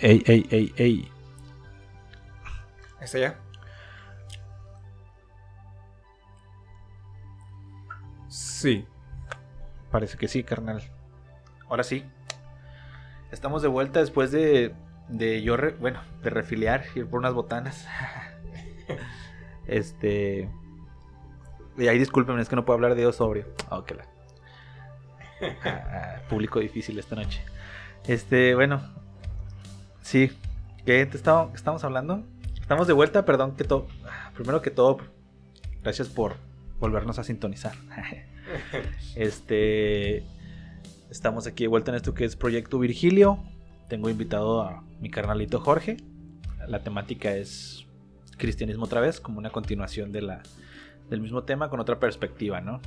Ey, ey, ey, ey. ¿Está ya? Sí. Parece que sí, carnal. Ahora sí. Estamos de vuelta después de, de yo, re- bueno, de refiliar, ir por unas botanas. este... Y ahí discúlpenme, es que no puedo hablar de Dios sobrio. Ah, ok, la- ah, público difícil esta noche. Este, bueno. Sí. ¿Qué te estaba- qué estamos hablando? Estamos de vuelta, perdón que todo... Primero que todo, gracias por volvernos a sintonizar. Este. Estamos aquí de vuelta en esto que es Proyecto Virgilio. Tengo invitado a mi carnalito Jorge. La temática es cristianismo otra vez, como una continuación de la, del mismo tema con otra perspectiva, ¿no?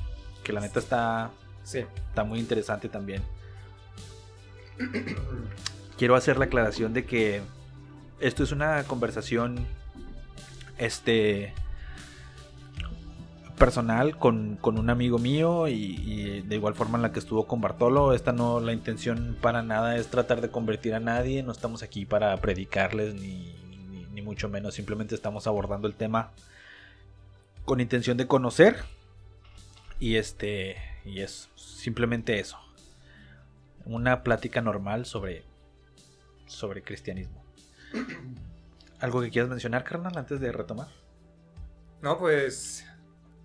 Que la neta está, Sí. está muy interesante también. Quiero hacer la aclaración de que esto es una conversación este personal con, con un amigo mío y, de igual forma en la que estuvo con Bartolo. Esta no, la intención para nada es tratar de convertir a nadie, no estamos aquí para predicarles ni, ni, ni mucho menos, simplemente estamos abordando el tema con intención de conocer y este y es simplemente eso. Una plática normal sobre sobre cristianismo. ¿Algo que quieras mencionar, carnal, antes de retomar? No, pues.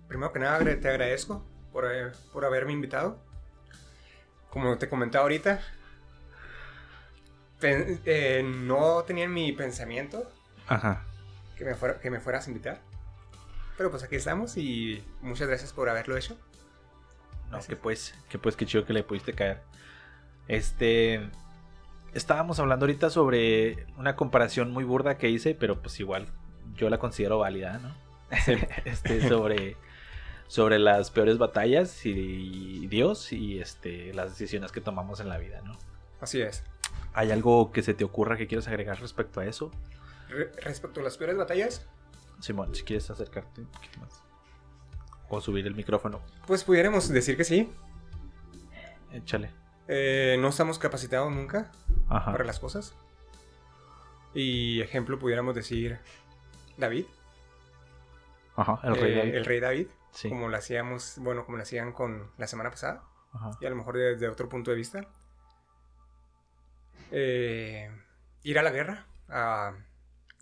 Primero que nada, te agradezco por, haber- por haberme invitado. Como te comentaba ahorita, pen- eh, no tenía en mi pensamiento Ajá. que me, fuera- que me fueras a invitar. Pero pues aquí estamos y muchas gracias por haberlo hecho. No, Gracias. que pues, que pues, qué chido que le pudiste caer. Este. Estábamos hablando ahorita sobre una comparación muy burda que hice, pero pues igual yo la considero válida, ¿no? este, sobre, sobre las peores batallas y Dios y este, las decisiones que tomamos en la vida, ¿no? Así es. ¿Hay algo que se te ocurra que quieras agregar respecto a eso? Re- respecto a las peores batallas, Simón, si quieres acercarte un poquito más. O subir el micrófono. pues pudiéramos decir que sí. Échale. Eh, no estamos capacitados nunca Ajá. para las cosas. Y ejemplo, pudiéramos decir David, Ajá, el rey eh, David. el rey David, Sí. como lo hacíamos, bueno, como lo hacían con la semana pasada, Ajá. y a lo mejor desde otro punto de vista. Eh, ir a la guerra, a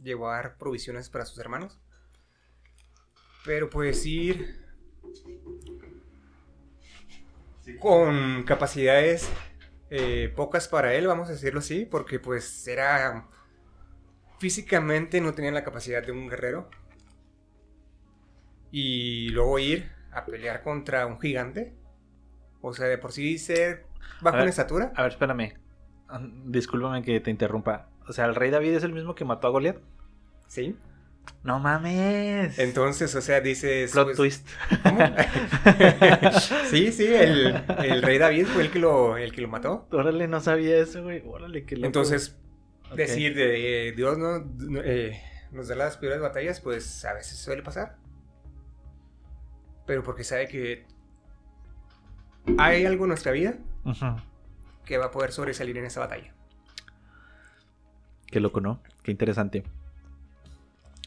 llevar provisiones para sus hermanos. Pero pues ir con capacidades eh, pocas para él, vamos a decirlo así, porque pues era físicamente no tenía la capacidad de un guerrero. Y luego ir a pelear contra un gigante. O sea, de por sí ser bajo ver. en estatura. A ver, espérame. Ah, Discúlpame que te interrumpa. O sea, el rey David es el mismo que mató a Goliat. Sí. No mames. Entonces, o sea, dices. Plot pues, twist. ¿cómo? sí, sí, el, el rey David fue el que lo, el que lo mató. Órale, no sabía eso, güey. Órale, qué loco. Entonces, decir de eh, Dios no, no, eh, nos da las peores batallas, pues a veces suele pasar. Pero porque sabe que hay algo en nuestra vida que va a poder sobresalir en esa batalla. Qué loco, ¿no? Qué interesante.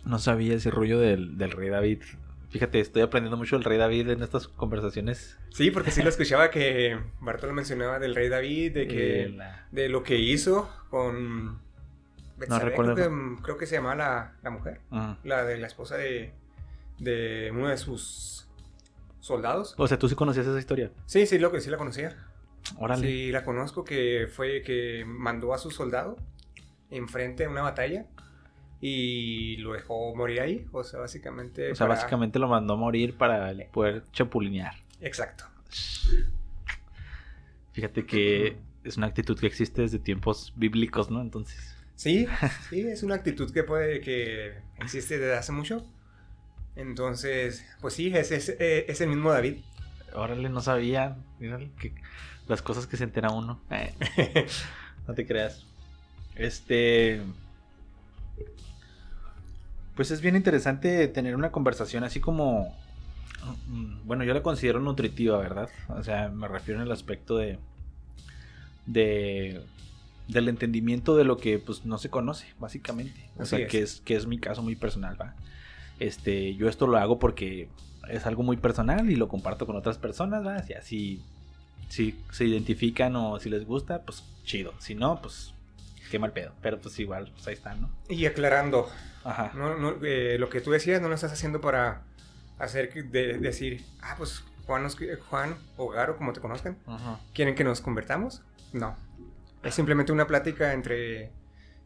No sabía ese rollo del, del rey David. Fíjate, estoy aprendiendo mucho del rey David en estas conversaciones. Sí, porque sí lo escuchaba que Bartolo mencionaba del rey David, de que la- de lo que hizo con Betsabé, recuerdo. creo que, creo que se llamaba la, la mujer, Ujú. la de la esposa de, de uno de sus soldados. O sea, tú sí conocías esa historia. Sí, sí, lo que sí la conocía. Órale. Sí, la conozco que fue que mandó a su soldado enfrente de una batalla y lo dejó morir ahí. O sea, básicamente. o sea, para- básicamente lo mandó a morir para poder chapulinear. Exacto. Fíjate que es una actitud que existe desde tiempos bíblicos, ¿no? Entonces. Sí, sí, es una actitud que puede que existe desde hace mucho. Entonces, pues sí, es, es, eh, es el mismo David. Órale, no sabía. Mírale, que las cosas que se entera uno. Eh, no te creas. Este. Pues es bien interesante tener una conversación así como. mm, Bueno, yo la considero nutritiva, ¿verdad? O sea, me refiero en el aspecto de. de. del entendimiento de lo que pues no se conoce, básicamente. O Así sea, es. que es que es mi caso muy personal, ¿va? Este, yo esto lo hago porque es algo muy personal y lo comparto con otras personas, ¿va? Si así si se identifican o si les gusta, pues chido. Si no, pues qué mal pedo. Pero pues igual, pues ahí está, ¿no? Y aclarando, Ajá. no, no, eh, lo que tú decías no lo estás haciendo para hacer de, decir, ah, pues Juan, nos- Juan o Garo, como te conozcan, Ajá. ¿quieren que nos convertamos? No. Es simplemente una plática entre,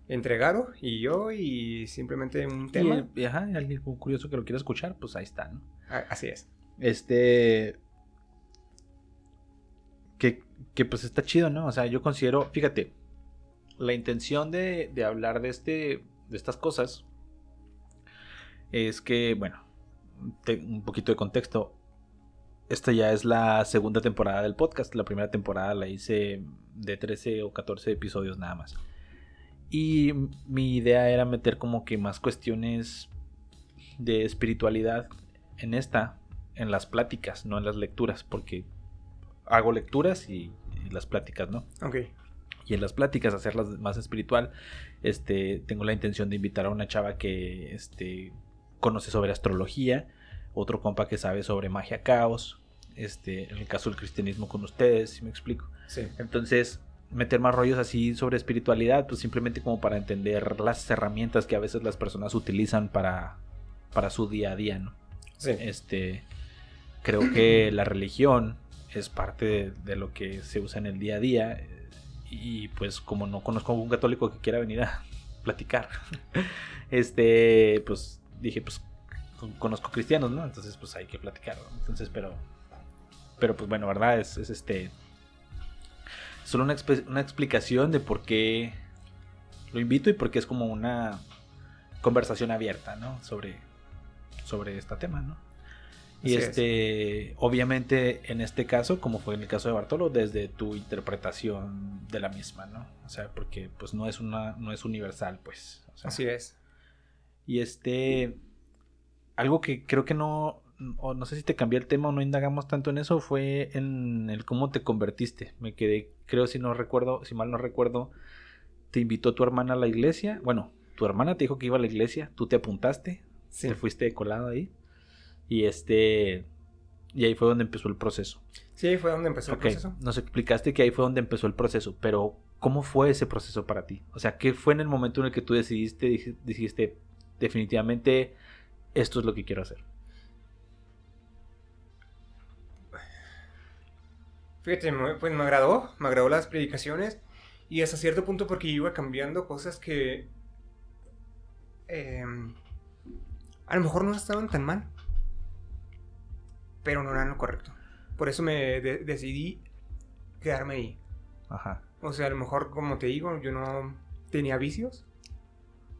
entre Garo y yo y simplemente un tema. Y, ajá, alguien curioso que lo quiera escuchar, pues ahí está, ¿no? Así es. Este. Que, que pues está chido, ¿no? O sea, yo considero, fíjate, la intención de, de hablar de este. de estas cosas. Es que, bueno, te- un poquito de contexto. Esta ya es la segunda temporada del podcast. La primera temporada la hice de 13 o 14 episodios nada más. Y mi idea era meter como que más cuestiones de espiritualidad en esta, en las pláticas, no en las lecturas, porque hago lecturas y, y las pláticas, ¿no? Ok. Y en las pláticas hacerlas más espiritual, este, tengo la intención de invitar a una chava que, este, conoce sobre astrología, otro compa que sabe sobre magia caos, este, en el caso del cristianismo con ustedes, si me explico. Sí. Entonces, meter más rollos así sobre espiritualidad, pues simplemente como para entender las herramientas que a veces las personas utilizan para, para su día a día, ¿no? Sí. Este, creo que la religión es parte de, de lo que se usa en el día a día y pues como no conozco a un católico que quiera venir a platicar, este, pues dije, pues con- conozco cristianos, ¿no? Entonces pues hay que platicar, ¿no? Entonces, pero, pero pues bueno, ¿verdad? Es, es este, solo una, una explicación de por qué lo invito y por qué es como una conversación abierta, ¿no? Sobre, sobre este tema, ¿no? Y Así es. este, obviamente en este caso, como fue en el caso de Bartolo, desde tu interpretación de la misma, ¿no? O sea, porque pues no es una, no es universal, pues. O sea, Así es. y este, algo que creo que no, o no sé si te cambié el tema o no indagamos tanto en eso, fue en el cómo te convertiste. Me quedé, creo si no recuerdo, si mal no recuerdo, te invitó tu hermana a la iglesia. Bueno, tu hermana te dijo que iba a la iglesia, tú te apuntaste, Sí. te fuiste colado ahí. Y este, y ahí fue donde empezó el proceso. Sí, fue donde empezó el proceso. nos explicaste que ahí fue donde empezó el proceso, pero ¿cómo fue ese proceso para ti? O sea, ¿qué fue en el momento en el que tú decidiste, dij- dijiste, definitivamente, esto es lo que quiero hacer? Fíjate, pues me agradó, me agradó las predicaciones y hasta cierto punto porque iba cambiando cosas que em, a lo mejor no estaban tan mal, pero no eran lo correcto. Por eso me de- decidí quedarme ahí. Ajá. O sea, a lo mejor, como te digo, yo no tenía vicios.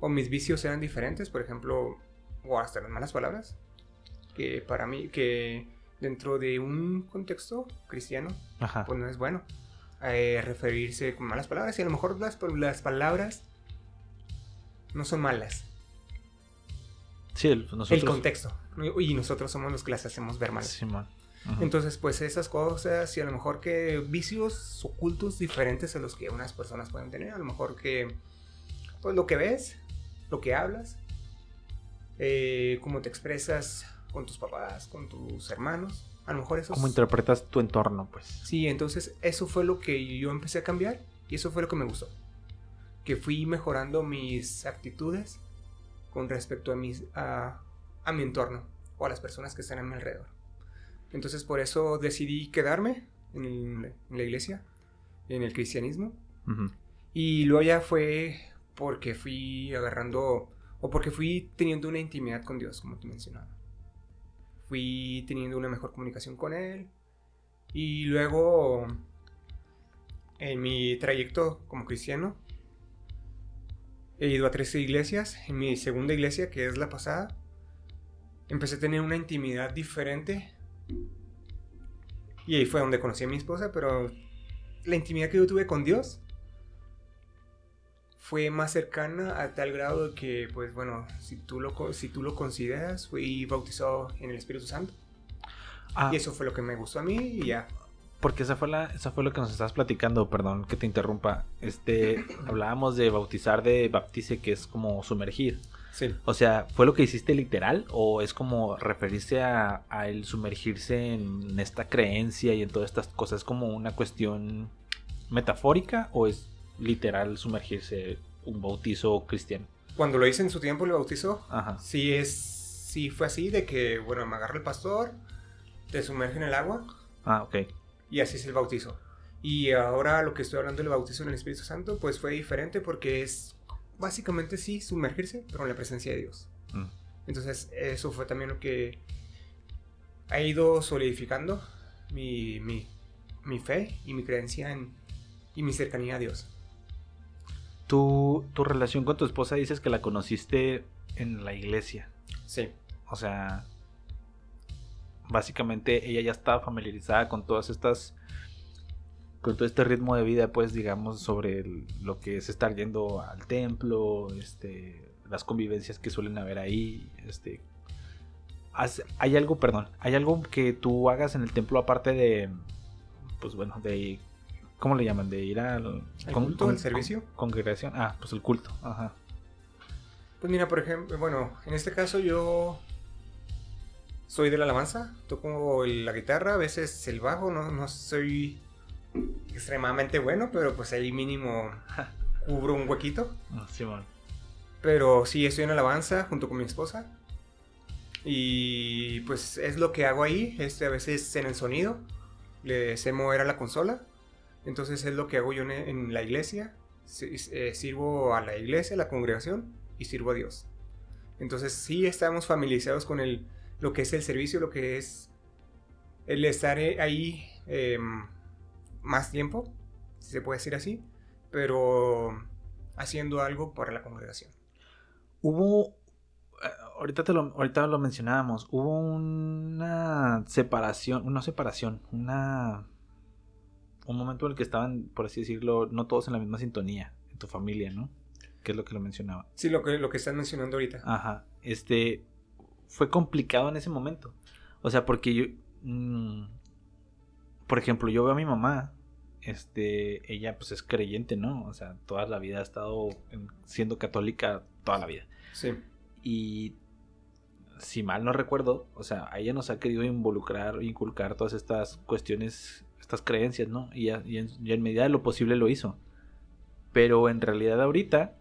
O mis vicios eran diferentes, por ejemplo, o hasta las malas palabras. Que para mí, que dentro de un contexto cristiano, Ajá. pues no es bueno eh, referirse con malas palabras. Y a lo mejor las, las palabras no son malas. Sí, el, nosotros. El contexto. Y nosotros somos los que las hacemos ver mal. Simón. Ujú. Entonces, pues esas cosas y a lo mejor que vicios ocultos diferentes a los que unas personas pueden tener. A lo mejor que, pues lo que ves, lo que hablas, eh, cómo te expresas con tus papás, con tus hermanos. A lo mejor eso ¿Cómo interpretas tu entorno, pues? Sí, entonces eso fue lo que yo empecé a cambiar y eso fue lo que me gustó. Que fui mejorando mis actitudes con respecto a, mis, a, a mi entorno o a las personas que están a mi alrededor. Entonces por eso decidí quedarme en, el- en la iglesia, en el cristianismo. Y luego ya fue porque fui agarrando o porque fui teniendo una intimidad con Dios, como te mencionaba. Fui teniendo una mejor comunicación con Él. Y luego, en mi trayecto como cristiano, he ido a 13 iglesias. En mi segunda iglesia, que es la pasada, empecé a tener una intimidad diferente. Y ahí fue donde conocí a mi esposa, pero la intimidad que yo tuve con Dios fue más cercana a tal grado que, pues bueno, si tú lo, si tú lo consideras, fui bautizado en el Espíritu Santo. Ah, Y eso fue lo que me gustó a mí y ya. porque esa fue la, esa fue lo que nos estás platicando, perdón que te interrumpa. Este, hablábamos de bautizar de baptice, que es como sumergir. Sí. O sea, ¿fue lo que hiciste literal? ¿O es como referirse a, a el sumergirse en esta creencia y en todas estas cosas? ¿Es como una cuestión metafórica o es literal sumergirse un bautizo cristiano? Cuando lo hice en su tiempo, le bautizó. Ajá. Sí, es, sí fue así, de que, bueno, me agarra el pastor, te sumerge en el agua Ah, ok. y así es el bautizo. Y ahora lo que estoy hablando del bautizo en el Espíritu Santo, pues fue diferente porque es básicamente sí sumergirse, pero en la presencia de Dios. Mm. Entonces eso fue también lo que ha ido solidificando mi, mi, mi fe y mi creencia en, y mi cercanía a Dios. Tu, tu relación con tu esposa dices que la conociste en la iglesia. Sí, O sea, básicamente ella ya estaba familiarizada con todas estas, con todo este ritmo de vida, pues digamos, sobre el- lo que es estar yendo al templo, este, las convivencias que suelen haber ahí, este. Hay algo, perdón, hay algo que tú hagas en el templo aparte de, pues bueno, de, ¿cómo le llaman? De ir al ¿El culto, el servicio? congregación, ah, pues el culto, ajá. Pues mira, por ejemplo, bueno, en este caso yo soy de la alabanza, toco la guitarra, a veces el bajo, no, no soy extremadamente bueno, pero pues ahí mínimo cubro un huequito. Ah, Simón. Pero sí, estoy en alabanza junto con mi esposa. Y pues es lo que hago ahí, este, a veces en el sonido, le sé mover a la consola. Entonces es lo que hago yo en, en la iglesia. Si- eh, sirvo a la iglesia, a la congregación y sirvo a Dios. Entonces sí estamos familiarizados con el, lo que es el servicio, lo que es el estar eh, ahí em, más tiempo, si se puede decir así, pero haciendo algo para la congregación. Hubo. eh, Ahorita, te lo, ahorita lo mencionábamos. Hubo una separación. Una separación. Una. Un momento en el que estaban, por así decirlo, no todos en la misma sintonía. En tu familia, ¿no? Que es lo que lo mencionaba. Sí, lo que, lo que están mencionando ahorita. Ajá. Este. Fue complicado en ese momento. O sea, porque yo. mm, por ejemplo, yo veo a mi mamá. Este. Ella, pues es creyente, ¿no? O sea, toda la vida ha estado en- siendo católica. Toda la vida. Sí. Y si mal no recuerdo, o sea, a ella nos ha querido involucrar, inculcar todas estas cuestiones, estas creencias, ¿no? Y, ya- y en, y en medida de lo posible lo hizo. Pero en realidad ahorita,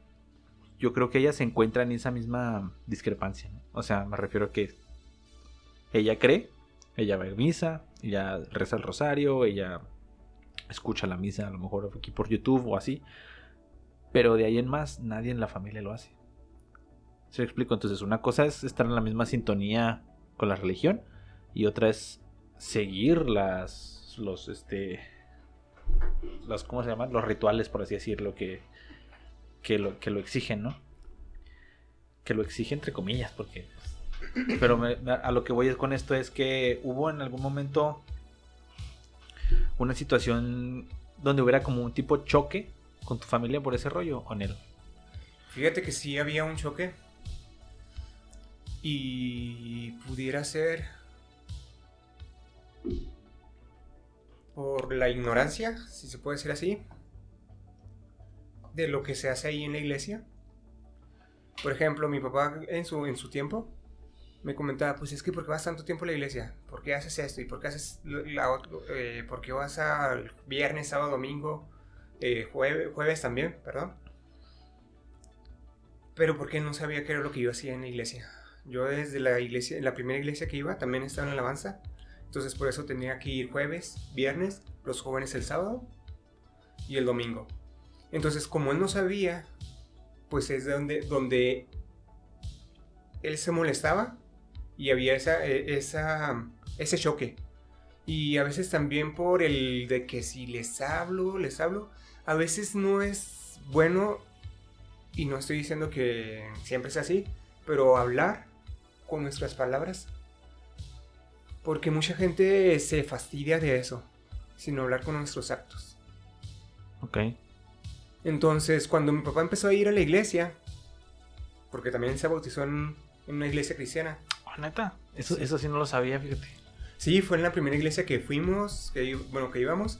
yo creo que ella se encuentra en esa misma discrepancia, ¿no? O sea, me refiero a que ella cree, ella va a misa, ella reza el rosario, ella escucha la misa, a lo mejor aquí por YouTube o así. Pero de ahí en más, nadie en la familia lo hace. ¿Se lo explico? Entonces, una cosa es estar en la misma sintonía con la religión y otra es seguir las los este los ¿cómo se llaman? los rituales por así decirlo que que lo que lo exigen, ¿no? Que lo exige entre comillas porque pero me- a lo que voy con esto es que hubo en algún momento una situación donde hubiera como un tipo choque con tu familia por ese rollo o Nel. Fíjate que sí había un choque. Y pudiera ser por la ignorancia, si se puede decir así, de lo que se hace ahí en la iglesia. Por ejemplo, mi papá en su, en su tiempo me comentaba, pues es que ¿por qué vas tanto tiempo a la iglesia? ¿Por qué haces esto? ¿Y por qué haces la? Eh, ¿Por qué vas al viernes, sábado, domingo, eh, jueves, jueves también, perdón? Pero porque no sabía qué era lo que yo hacía en la iglesia. Yo desde la iglesia, la primera iglesia que iba, también estaba en alabanza. Entonces por eso tenía que ir jueves, viernes, los jóvenes el sábado y el domingo. Entonces como él no sabía, pues es donde, donde él se molestaba y había esa, eh, esa, ese choque. Y a veces también por el de que si les hablo, les hablo, a veces no es bueno y no estoy diciendo que siempre es así, pero hablar con nuestras palabras. Porque mucha gente se fastidia de eso, sino hablar con nuestros actos. Ok. Entonces, cuando mi papá empezó a ir a la iglesia, porque también se bautizó en, en una iglesia cristiana, neta. Eso, Sí. eso sí no lo sabía, fíjate. Sí, fue en la primera iglesia que fuimos, que, bueno, que íbamos.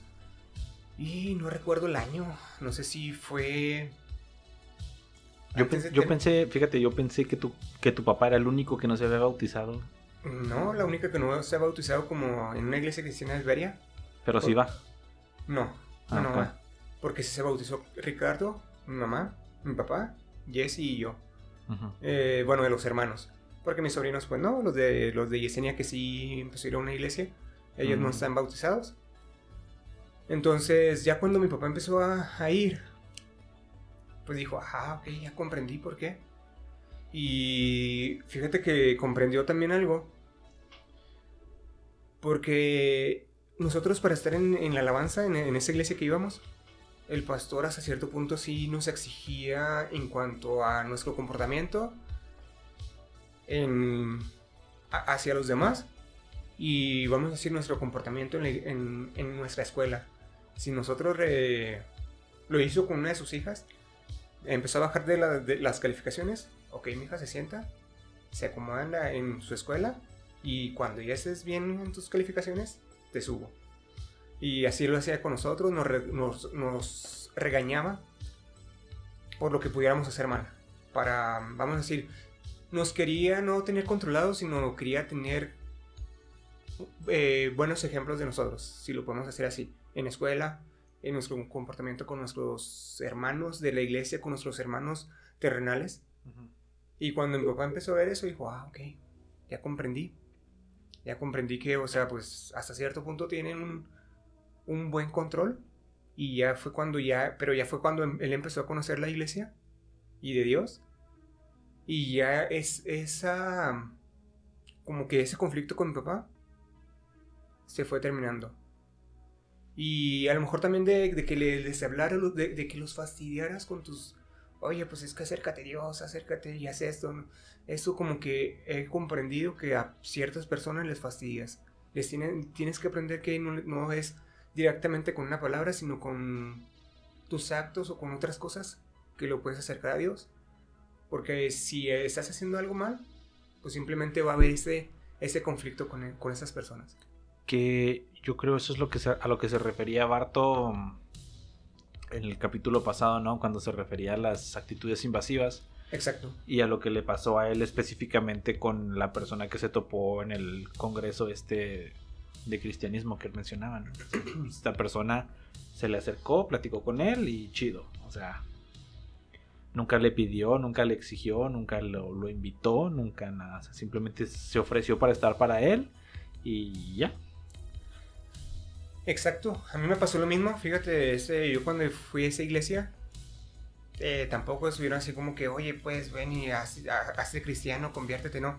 Y no recuerdo el año. No sé si fue. Yo, yo pensé, fíjate, yo pensé que tu, que tu papá era el único que no se había bautizado. No, la única que no se ha bautizado como en una iglesia cristiana es Beria. Pero sí va. No, no, no va. Porque se bautizó Ricardo, mi mamá, mi papá, Jesse y yo. Eh, bueno, de los hermanos. Porque mis sobrinos, pues no, los de los de Yesenia que sí a una iglesia, ellos no están bautizados. Entonces, ya cuando mi papá empezó a, ir, pues dijo, ajá, ok, ya comprendí por qué. Y fíjate que comprendió también algo. Porque nosotros para estar en, la alabanza, en, esa iglesia que íbamos, el pastor hasta cierto punto sí nos exigía en cuanto a nuestro comportamiento hacia los demás y vamos a decir nuestro comportamiento en, nuestra escuela. Si nosotros lo hizo con una de sus hijas, empezó a bajar de, las calificaciones, ok, mi hija se sienta, se acomoda en, su escuela y cuando ya estés bien en tus calificaciones, te subo. Y así lo hacía con nosotros, nos, nos regañaba por lo que pudiéramos hacer mal. Para, vamos a decir, nos quería no tener controlados, sino quería tener eh, buenos ejemplos de nosotros, si lo podemos hacer así, en escuela, en nuestro comportamiento con nuestros hermanos de la iglesia, con nuestros hermanos terrenales. Y cuando mi papá empezó a ver eso, dijo, ah, ok, ya comprendí. Ya comprendí que, o sea, pues hasta cierto punto tienen un, un buen control. Y ya fue cuando ya, pero ya fue cuando él empezó a conocer la iglesia y de Dios. Y ya es esa, como que ese conflicto con mi papá se fue terminando. Y a lo mejor también de, que les hablara, de, de, que los fastidiaras con tus, oye, pues es que acércate Dios, acércate y haz esto. Eso como que he comprendido que a ciertas personas les fastidias. Les tienes que aprender que no, no es directamente con una palabra, sino con tus actos o con otras cosas que lo puedes acercar a Dios. Porque si estás haciendo algo mal, pues simplemente va a haber ese, ese conflicto con, con esas personas. Que yo creo eso es lo que a lo que se refería Barto mm, en el capítulo pasado, ¿no? Cuando se refería a las actitudes invasivas. Exacto. Y a lo que le pasó a él específicamente con la persona que se topó en el congreso este de cristianismo que él mencionaba. Esta persona se le acercó, platicó con él y chido. O sea, Nunca le pidió, nunca le exigió, nunca lo, invitó, nunca nada. simplemente se ofreció para estar para él y ya. Exacto, a mí me pasó lo mismo. Fíjate, ese, yo cuando fui a esa iglesia, eh, tampoco estuvieron así como que, oye, pues ven y hazte cristiano, conviértete, no.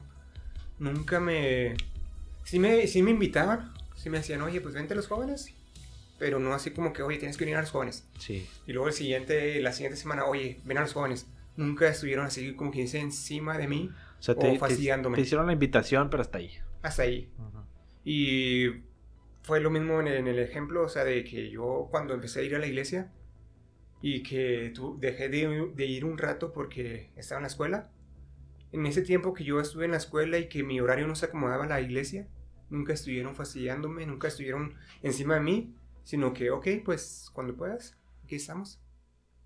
Nunca me. Sí me, sí me invitaban, sí me decían, oye, pues vente los jóvenes pero no así como que, oye, tienes que venir a los jóvenes. Sí. Y luego el siguiente, la siguiente semana, oye, ven a los jóvenes. Nunca estuvieron así como que encima de mí o, sea, te, fastidiándome. Te, hicieron la invitación, pero hasta ahí. Hasta ahí. Y fue lo mismo en el, ejemplo, o sea, de que yo cuando empecé a ir a la iglesia y que tú, dejé de, de ir un rato porque estaba en la escuela. En ese tiempo que yo estuve en la escuela y que mi horario no se acomodaba a la iglesia, nunca estuvieron fastidiándome, nunca estuvieron encima de mí sino que, ok, pues cuando puedas, aquí estamos.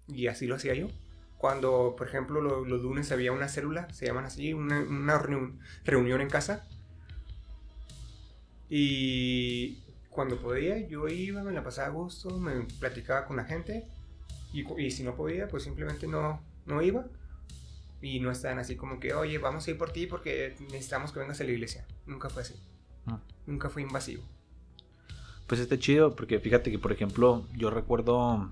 Y así lo hacía yo. Cuando, por ejemplo, los lunes había una célula, se llaman así, una, reunión en casa. Y cuando podía, yo iba, me la pasaba a gusto, me platicaba con la gente. Y, si no podía, pues simplemente no, no iba. Y no estaban así como que, oye, vamos a ir por ti porque necesitamos que vengas a la iglesia. Nunca fue así. Ah. Nunca fue invasivo pues está chido porque fíjate que por ejemplo yo recuerdo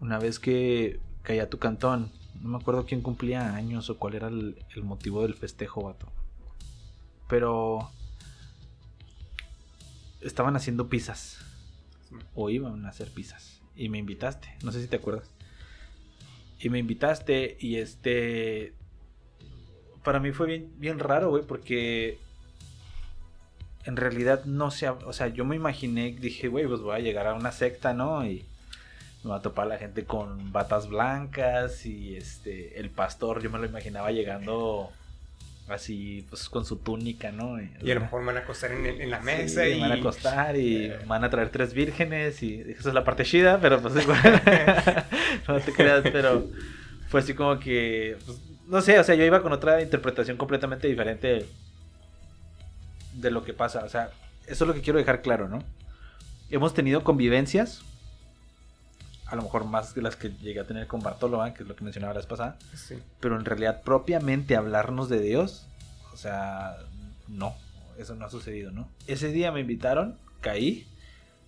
una vez que caía tu cantón, no me acuerdo quién cumplía años o cuál era el, motivo del festejo, vato. Pero estaban haciendo pizzas o iban a hacer pizzas y me invitaste, no sé si te acuerdas. Y me invitaste y este para mí fue bien bien raro, güey, porque en realidad no sé, o sea, yo me imaginé, dije, güey, pues voy a llegar a una secta, ¿no? Y me va a topar la gente con batas blancas y este, el pastor, yo me lo imaginaba llegando así pues con su túnica, ¿no? Y, a lo mejor van a acostar en, la mesa y van a acostar y van a traer tres vírgenes y esa es la parte chida, pero pues igual no te creas, pero fue así como que pues, no sé, o sea, yo iba con otra interpretación completamente diferente de lo que pasa, o sea, eso es lo que quiero dejar claro, ¿no? Hemos tenido convivencias a lo mejor más de las que llegué a tener con Bartolo, que es lo que mencionaba la vez pasada. Pero en realidad, propiamente hablarnos de Dios, o sea, no, eso no ha sucedido, ¿no? Ese día me invitaron, caí.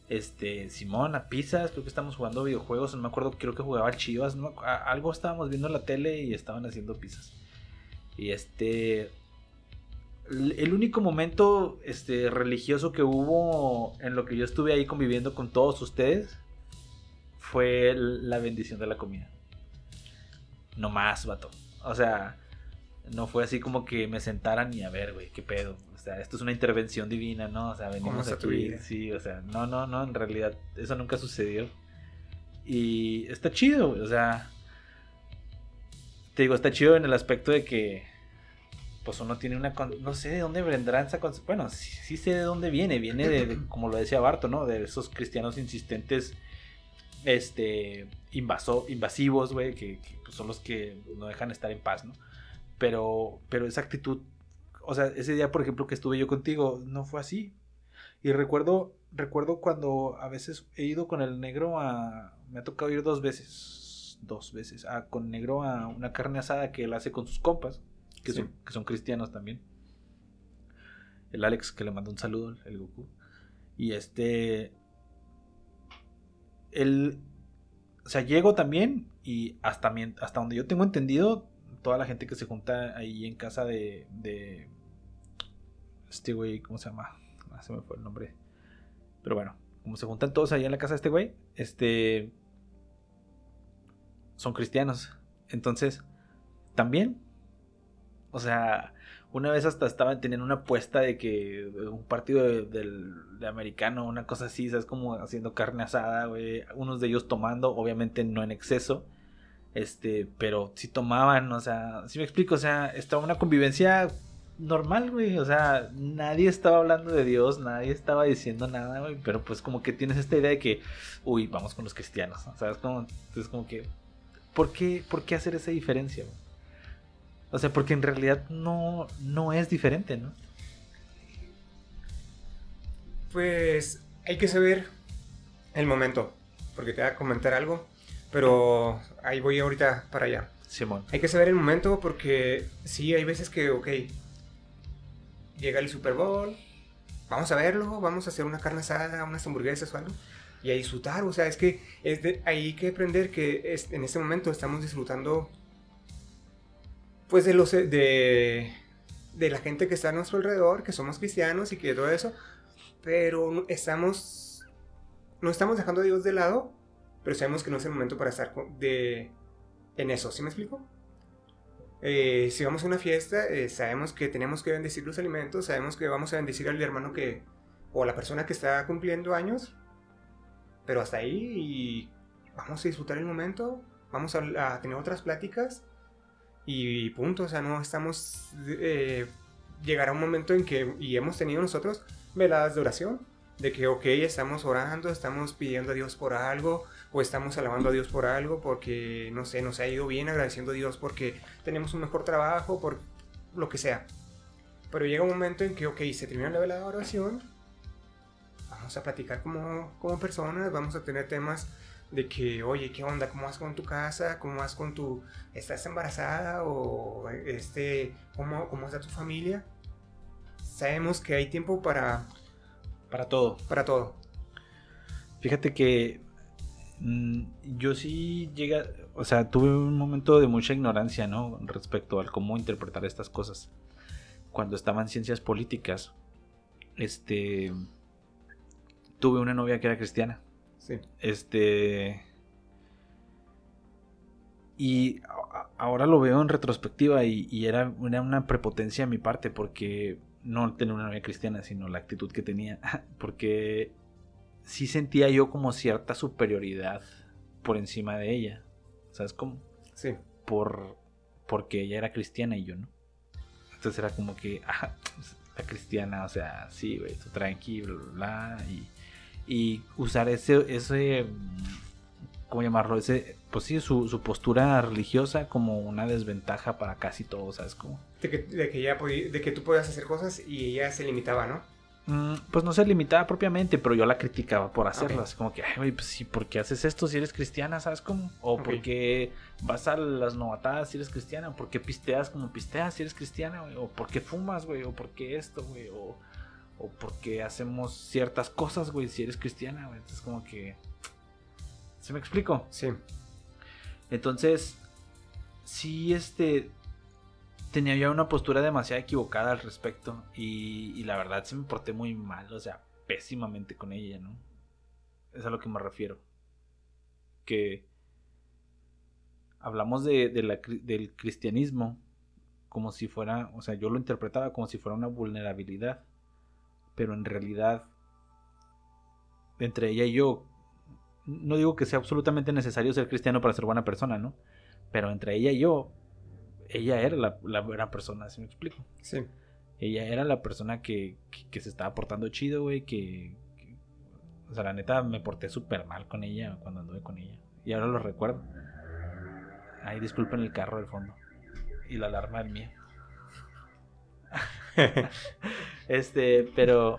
Este, Simón, a pizzas, creo que estamos jugando videojuegos, no me acuerdo, creo que jugaba al Chivas, algo estábamos viendo en la tele y estaban haciendo pizzas. Y este, el único momento este, religioso que hubo en lo que yo estuve ahí conviviendo con todos ustedes fue la bendición de la comida. No más, vato. O sea, no fue así como que me sentaran y a ver, güey, qué pedo. O sea, esto es una intervención divina, ¿no? O sea, venimos aquí. Sí, o sea, no, no, no, en realidad eso nunca sucedió. Y está chido, güey, o sea. Te digo, está chido en el aspecto de que. Pues uno tiene una. No sé de dónde vendrá esa. Bueno, sí, sé de dónde viene. Viene de, como lo decía Barto, ¿no? De esos cristianos insistentes este, invasivos, güey, que, pues, son los que no dejan estar en paz, ¿no? Pero, pero esa actitud, o sea, ese día, por ejemplo, que estuve yo contigo, no fue así. Y recuerdo, recuerdo cuando a veces he ido con el negro a, me ha tocado ir dos veces, dos veces, a, con negro a una carne asada que él hace con sus compas, que, son, que son cristianos también. El Alex, que le manda un saludo, el Goku. Y este, el, o sea, llego también y hasta, hasta donde yo tengo entendido, toda la gente que se junta ahí en casa de, de este güey, ¿cómo se llama? Ah, se me fue el nombre. Pero bueno, como se juntan todos ahí en la casa de este güey, este son cristianos. Entonces, también, o sea, una vez hasta estaban teniendo una apuesta de que un partido de, americano, una cosa así, ¿sabes? Como haciendo carne asada, güey. Unos de ellos tomando, obviamente no en exceso. Este, pero sí tomaban, o sea, si me explico, o sea, estaba una convivencia normal, güey. O sea, nadie estaba hablando de Dios, nadie estaba diciendo nada, güey. Pero pues como que tienes esta idea de que, uy, vamos con los cristianos, ¿sabes? Como, entonces como que, ¿por qué, ¿por qué hacer esa diferencia, güey? O sea, porque en realidad no, no es diferente, ¿no? Pues hay que saber el momento, porque te voy a comentar algo, pero ahí voy ahorita para allá. Simón. Hay que saber el momento porque sí, hay veces que, ok, llega el Super Bowl, vamos a verlo, vamos a hacer una carne asada, unas hamburguesas o algo, y a disfrutar, o sea, es que es hay que aprender que en este momento estamos disfrutando pues de los de, de la gente que está a nuestro alrededor, que somos cristianos y que todo eso, pero estamos no estamos dejando a Dios de lado, pero sabemos que no es el momento para estar de en eso, ¿sí me explico? Eh, si vamos a una fiesta, eh, sabemos que tenemos que bendecir los alimentos, sabemos que vamos a bendecir al hermano que o a la persona que está cumpliendo años, pero hasta ahí y vamos a disfrutar el momento, vamos a, a tener otras pláticas y punto, o sea, no estamos... Eh, llegará un momento en que, y hemos tenido nosotros veladas de oración, de que, ok, estamos orando, estamos pidiendo a Dios por algo, o estamos alabando a Dios por algo, porque, no sé, nos ha ido bien, agradeciendo a Dios porque tenemos un mejor trabajo, por lo que sea. Pero llega un momento en que, ok, se termina la velada de oración, vamos a platicar como, como personas, vamos a tener temas de que, oye, ¿qué onda? ¿Cómo vas con tu casa? ¿Cómo vas con tu... ¿Estás embarazada? ¿O este, cómo, cómo está tu familia? Sabemos que hay tiempo para... Para todo. Para todo. Fíjate que mm, yo sí llega, o sea, tuve un momento de mucha ignorancia, ¿no? Respecto al cómo interpretar estas cosas. Cuando estaba en ciencias políticas, este, tuve una novia que era cristiana. Este. Y ahora lo veo en retrospectiva y, era, una prepotencia de mi parte porque no tenía una novia cristiana, sino la actitud que tenía. Porque sí sentía yo como cierta superioridad por encima de ella. ¿Sabes cómo? Sí. Por, porque ella era cristiana y yo no. Entonces era como que, ah, la cristiana, o sea, sí, güey, tú tranqui, bla, bla, bla, y, y usar ese, ese, ¿cómo llamarlo? Ese, pues sí, su, su postura religiosa como una desventaja para casi todo, ¿sabes cómo? De que, de que, ya de que tú podías hacer cosas y ella se limitaba, ¿no? Mm, Pues no se limitaba propiamente, pero yo la criticaba por. Así como que, ay, pues sí, ¿por qué haces esto si eres cristiana? ¿Sabes cómo? O Ok. ¿por qué vas a las novatadas si eres cristiana? ¿Por qué pisteas como pisteas si eres cristiana, güey? ¿O por qué fumas, güey? ¿O por qué esto, güey? ¿O, o por qué hacemos ciertas cosas, güey, si eres cristiana, güey? Entonces, como que. ¿Se me explico? Sí. Entonces, sí, este, tenía ya una postura demasiado equivocada al respecto y, y la verdad se me porté muy mal, o sea, pésimamente con ella, ¿no? Es a lo que me refiero. Que hablamos de, de la cri- del cristianismo como si fuera, o sea, yo lo interpretaba como si fuera una vulnerabilidad, pero en realidad, entre ella y yo, no digo que sea absolutamente necesario ser cristiano para ser buena persona, ¿no? Pero entre ella y yo, ella era la, la buena persona, ¿sí me explico? Sí. Ella era la persona que, que, que se estaba portando chido, güey, que, que- O sea, la neta me porté súper mal con ella cuando anduve con ella. Y ahora lo recuerdo. Ay, disculpen el carro del fondo. Y la alarma del mío. este, pero...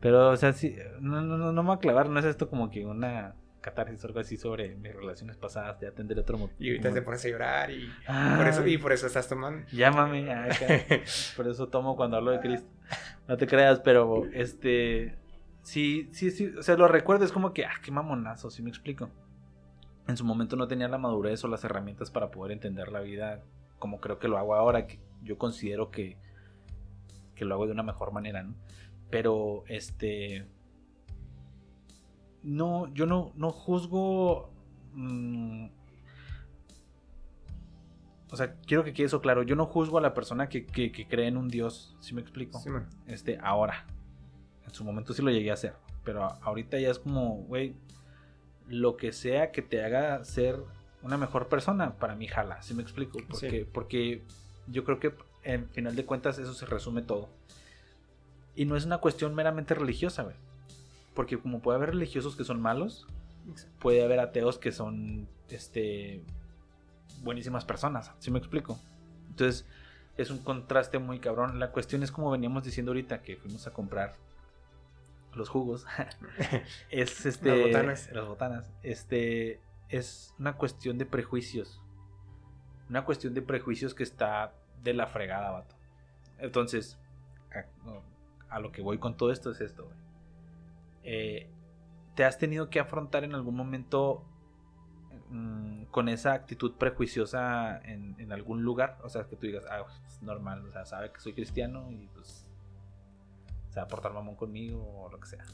Pero, o sea, sí, no, no, no, no me voy a clavar, no es esto como que una catarsis o algo así sobre mis relaciones pasadas, ya tendré otro motivo. Y ahorita te pones a llorar y, Ah. por eso, y por eso estás tomando. Llámame, acá. por eso tomo cuando hablo de Cristo. No te creas, pero este. Sí, sí, sí. O sea, lo recuerdo, es como que, ah, qué mamonazo, si me explico. En su momento no tenía la madurez o las herramientas para poder entender la vida como creo que lo hago ahora, que yo considero que, que lo hago de una mejor manera, ¿no? Pero, este. No, yo no, no juzgo. mm, o sea, quiero que quede eso claro. Yo no juzgo a la persona que, que- que cree en un Dios, si me explico? Sí. Este, ahora. En su momento sí lo llegué a hacer. Pero ahorita ya es como, güey, lo que sea que te haga ser una mejor persona, para mí jala, si me explico? Porque, Sí. porque yo creo que en final de cuentas eso se resume todo. Y no es una cuestión meramente religiosa, güey. Porque como puede haber religiosos que son malos, puede haber ateos que son este buenísimas personas, ¿sí me explico? Entonces, es un contraste muy cabrón. La cuestión es como veníamos diciendo ahorita que fuimos a comprar los jugos. es este Las botanas. las botanas. Este es una cuestión de prejuicios. Una cuestión de prejuicios que está de la fregada, vato. Entonces, a, lo que voy con todo esto es esto, güey. Eh, ¿Te has tenido que afrontar en algún momento mm, con esa actitud prejuiciosa en, algún lugar? O sea, que tú digas, ah, es normal, o sea, sabe que soy cristiano y pues se va a portar mamón conmigo o lo que sea.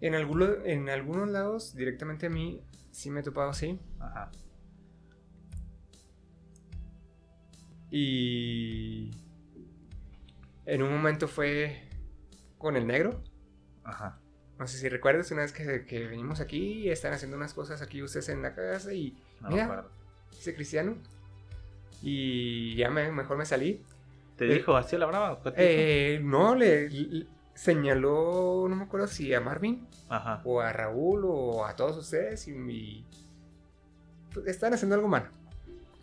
En, alguno- en algunos lados, directamente a mí, sí me he topado así. Ajá. Y en un momento fue con el negro. Ajá. No sé si recuerdas una vez que, que venimos aquí y están haciendo unas cosas aquí ustedes en la casa y No Mira. me acuerdo. ese cristiano. Y ya me, mejor me salí. ¿Te Eh, dijo así a la brava? o qué te dijo? Eh, no, le, le- señaló, no me acuerdo si a Marvin Ajá. o a Raúl o a todos ustedes y, y- están haciendo algo mal.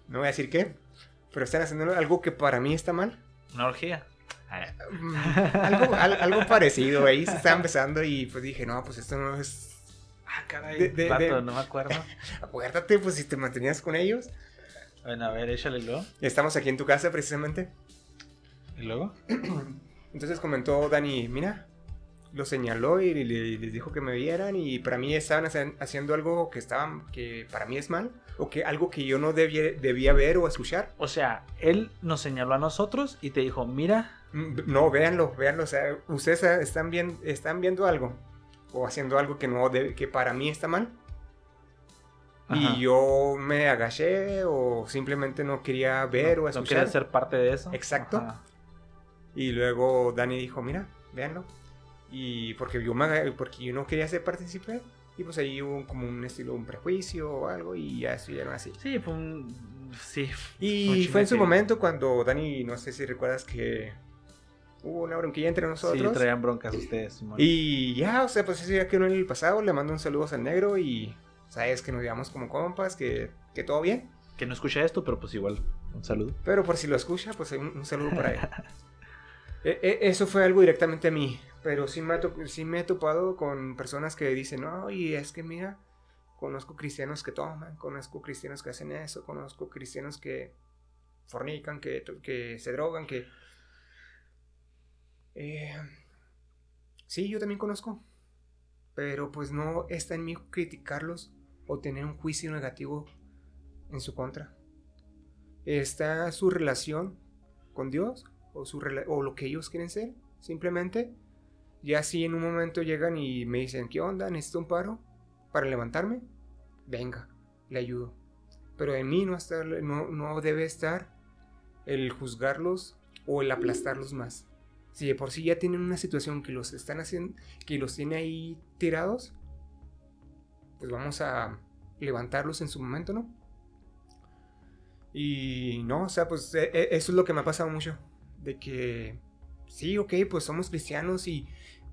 No voy a decir qué, pero están haciendo algo que para mí está mal. Una orgía. Ah, Mm, algo, al- algo parecido, ahí se estaba empezando y pues dije, no, pues esto no es... Ah, caray. De- de- no me acuerdo. Acuérdate, pues si te mantenías con ellos. Bueno, a ver, échale luego. Estamos aquí en tu casa precisamente. ¿Y luego? Entonces comentó Dani, mira, lo señaló y le- les dijo que me vieran y para mí estaban haciendo algo que estaban, que para mí es mal o que algo que yo no debía, debía ver o escuchar. O sea, él nos señaló a nosotros y te dijo, mira, Mm, No, véanlo, véanlo, o sea, ustedes están, bien, están viendo algo o haciendo algo que, no debe- que para mí está mal. Ajá. Y yo me agaché o simplemente no quería ver no, o no escuchar. querías ser parte de eso. Exacto. Ajá. Y luego Dani dijo, mira, véanlo. Y porque yo, porque yo no quería ser partícipe, Y pues ahí hubo como un estilo, un prejuicio o algo y ya estuvieron así. Sí, fue un... Sí. Y fue en su momento cuando Dani, no sé si recuerdas que hubo una bronquilla entre nosotros. Sí, traían broncas ustedes. Y ya, o sea, pues eso ya quedó en el pasado. Le mando un saludo al negro y sabes que nos llevamos como compas, que, que todo bien. Que no escucha esto, pero pues igual, un saludo. Pero por si lo escucha, pues un, un saludo para él. E, e, eso fue algo directamente a mí. Pero sí me, he topado con personas que dicen, no, y es que mira, conozco cristianos que toman, conozco cristianos que hacen eso, conozco cristianos que fornican, que, que se drogan, que eh, sí, yo también conozco. Pero pues no está en mí criticarlos o tener un juicio negativo en su contra. Está su relación con Dios o, su o lo que ellos quieren ser, simplemente. Ya si en un momento llegan y me dicen, ¿qué onda? ¿Necesito un paro para levantarme? Venga, le ayudo. Pero en mí no, no, no debe estar el juzgarlos o el aplastarlos más si de por sí ya tienen una situación que los están haciendo, que los tiene ahí tirados, pues vamos a levantarlos en su momento, ¿no? Y no, o sea, pues e, e, eso es lo que me ha pasado mucho. De que, sí, ok, pues somos cristianos y...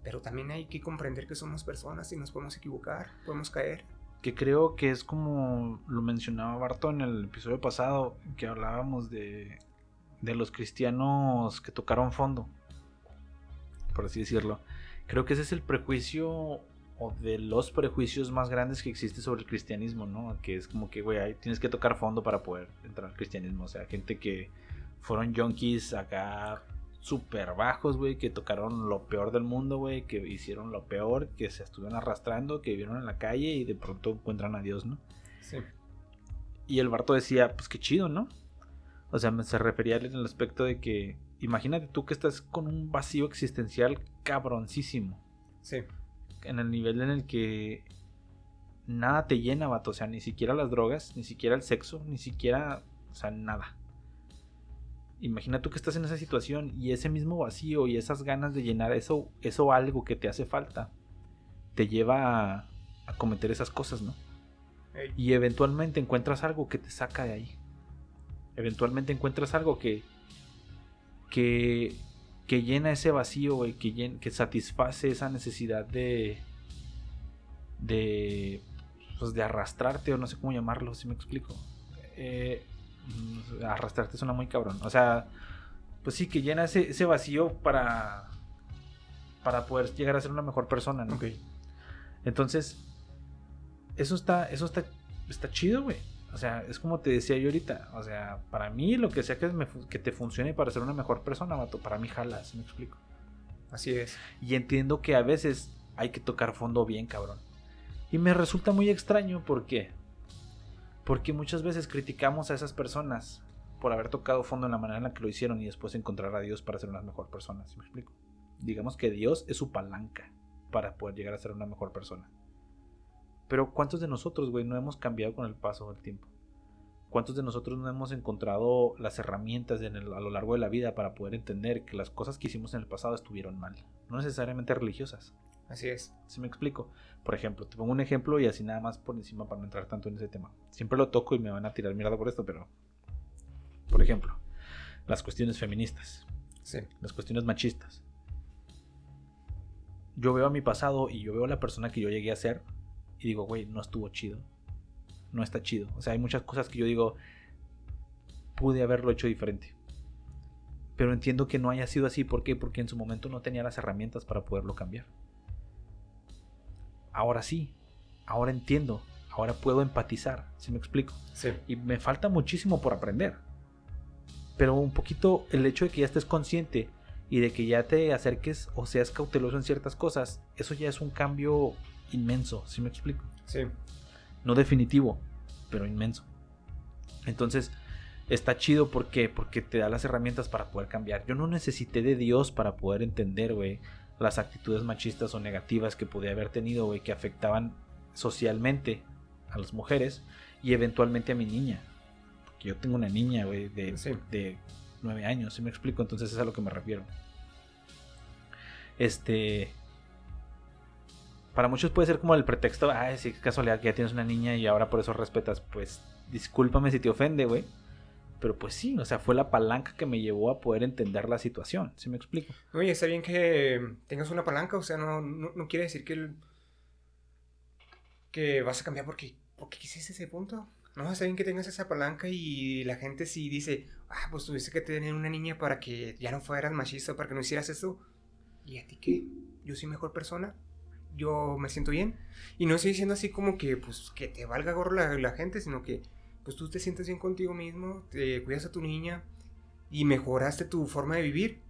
Pero también hay que comprender que somos personas y nos podemos equivocar, podemos caer. Que creo que es como lo mencionaba Barto en el episodio pasado, que hablábamos de, de los cristianos que tocaron fondo por así decirlo. Creo que ese es el prejuicio o de los prejuicios más grandes que existe sobre el cristianismo, ¿no? Que es como que, güey, tienes que tocar fondo para poder entrar al cristianismo. O sea, gente que fueron junkies acá súper bajos, güey, que tocaron lo peor del mundo, güey, que hicieron lo peor, que se estuvieron arrastrando, que vivieron en la calle y de pronto encuentran a Dios, ¿no? Sí. Y el Barto decía, pues qué chido, ¿no? O sea, se refería en el aspecto de que imagínate tú que estás con un vacío existencial cabroncísimo. Sí. En el nivel en el que nada te llena, vato. O sea, ni siquiera las drogas, ni siquiera el sexo, ni siquiera, o sea, nada. Imagina tú que estás en esa situación y ese mismo vacío y esas ganas de llenar eso, eso algo que te hace falta, te lleva a, cometer esas cosas, ¿no? Y eventualmente encuentras algo que te saca de ahí. Eventualmente encuentras algo que, que, que llena ese vacío, güey, que, que satisface esa necesidad de, de, pues de arrastrarte o no sé cómo llamarlo, si me explico. Eh, arrastrarte suena muy cabrón. O sea, pues sí, que llena ese, ese vacío para, para poder llegar a ser una mejor persona, ¿no? Entonces, eso está, eso está, está chido, güey. O sea, es como te decía yo ahorita. O sea, para mí lo que sea que, que te funcione para ser una mejor persona, mato, para mí jala, me explico. Así es. Y entiendo que a veces hay que tocar fondo bien, cabrón. Y me resulta muy extraño, ¿por qué? Porque muchas veces criticamos a esas personas por haber tocado fondo en la manera en la que lo hicieron y después encontrar a Dios para ser una mejor persona, ¿sí me explico? Digamos que Dios es su palanca para poder llegar a ser una mejor persona. Pero ¿cuántos de nosotros, güey, no hemos cambiado con el paso del tiempo? ¿Cuántos de nosotros no hemos encontrado las herramientas a lo largo de la vida para poder entender que las cosas que hicimos en el pasado estuvieron mal? No necesariamente religiosas. Así es. Si me explico. Por ejemplo, te pongo un ejemplo y así nada más por encima para no entrar tanto en ese tema. Siempre lo toco y me van a tirar mierda por esto, pero... Por ejemplo, las cuestiones feministas. Sí. Las cuestiones machistas. Yo veo a mi pasado y yo veo a la persona que yo llegué a ser y digo, güey, no estuvo chido. No está chido. O sea, hay muchas cosas que yo digo, pude haberlo hecho diferente. Pero entiendo que no haya sido así. ¿Por qué? Porque en su momento no tenía las herramientas para poderlo cambiar. Ahora sí. Ahora entiendo. Ahora puedo empatizar. ¿Sí me explico? Sí. Y me falta muchísimo por aprender. Pero un poquito el hecho de que ya estés consciente y de que ya te acerques o seas cauteloso en ciertas cosas, eso ya es un cambio inmenso, ¿sí me explico? Sí. No definitivo, pero inmenso. Entonces, está chido ¿por porque te da las herramientas para poder cambiar. Yo no necesité de Dios para poder entender, güey, las actitudes machistas o negativas que podía haber tenido, güey, que afectaban socialmente a las mujeres y eventualmente a mi niña. Porque yo tengo una niña, güey, de, de nueve años, ¿sí me explico? Entonces es a lo que me refiero. Este, para muchos puede ser como el pretexto, ay, sí, qué casualidad que ya tienes una niña y ahora por eso respetas. Pues discúlpame si te ofende, güey. Pero pues sí, o sea, fue la palanca que me llevó a poder entender la situación. ¿Sí me explico? Oye, está bien que tengas una palanca, o sea, no, no, quiere decir que, que vas a cambiar porque, porque quisiste ese punto. No, está bien que tengas esa palanca y la gente sí dice, ah, pues tuviste que tener una niña para que ya no fueras machista, para que no hicieras eso. ¿Y a ti qué? Yo soy mejor persona yo me siento bien. Y no estoy diciendo así como que, pues, que te valga gorro la, gente, sino que, pues, tú te sientes bien contigo mismo, te cuidas a tu niña y mejoraste tu forma de vivir.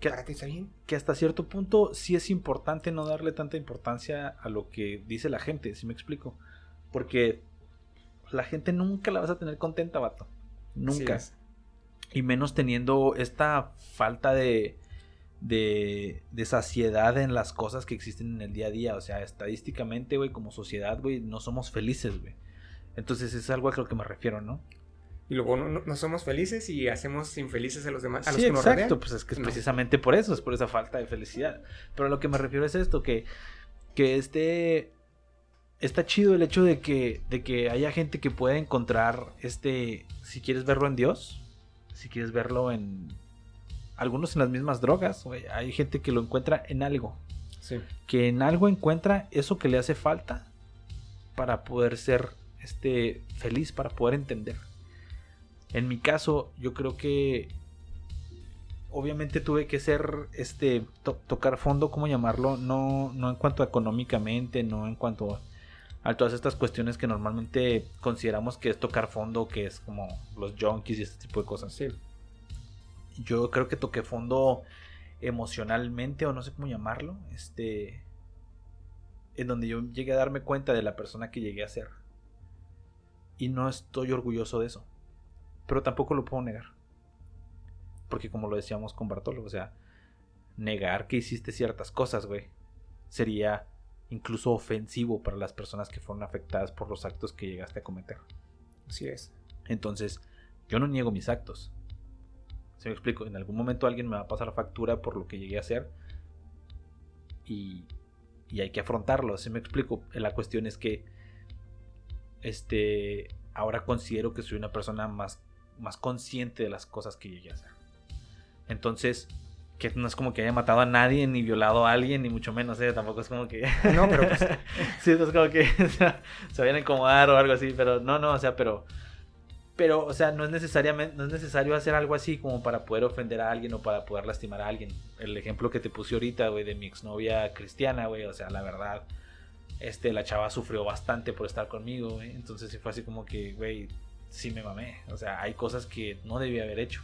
Que, está bien. Que hasta cierto punto sí es importante no darle tanta importancia a lo que dice la gente, si me explico. Porque la gente nunca la vas a tener contenta, vato. Nunca. y menos teniendo esta falta de, de, de, saciedad en las cosas que existen en el día a día. O sea, estadísticamente, güey, como sociedad, güey, no somos felices, güey. Entonces es algo a lo que me refiero, ¿no? Y luego no, somos felices y hacemos infelices a los demás. A sí, exacto, pues es que es precisamente por eso, es por esa falta de felicidad. Pero a lo que me refiero es esto, que, que este... Está chido el hecho de que, de que haya gente que pueda encontrar este, si quieres verlo en Dios, si quieres verlo en, algunos en las mismas drogas, Hay gente que lo encuentra en algo. Que en algo encuentra eso que le hace falta para poder ser este, feliz, para poder entender. En mi caso, yo creo que obviamente tuve que ser, este, tocar fondo, ¿cómo llamarlo? No, no en cuanto a económicamente, no en cuanto a todas estas cuestiones que normalmente consideramos que es tocar fondo, que es como los junkies y este tipo de cosas. Sí yo creo que toqué fondo emocionalmente o no sé cómo llamarlo, este en donde yo llegué a darme cuenta de la persona que llegué a ser. Y no estoy orgulloso de eso. Pero tampoco lo puedo negar. Porque como lo decíamos con Bartolo, o sea, negar que hiciste ciertas cosas, güey, sería incluso ofensivo para las personas que fueron afectadas por los actos que llegaste a cometer. Así es. Entonces, yo no niego mis actos. ¿Se me explico? En algún momento alguien me va a pasar factura por lo que llegué a hacer. Y, y hay que afrontarlo. ¿Se me explico? La cuestión es que este ahora considero que soy una persona más, más consciente de las cosas que llegué a hacer. Entonces, que no es como que haya matado a nadie, ni violado a alguien, ni mucho menos, ¿eh? Tampoco es como que... No, pero pues... sí, es como que se vayan a incomodar o algo así, pero no, no, o sea, pero pero, o sea, no es necesariamente, no es necesario hacer algo así como para poder ofender a alguien o para poder lastimar a alguien. El ejemplo que te puse ahorita, güey, de mi exnovia cristiana, güey, o sea, la verdad, este, la chava sufrió bastante por estar conmigo. Entonces sí fue así como que, güey, sí me mamé. O sea, hay cosas que no debía haber hecho.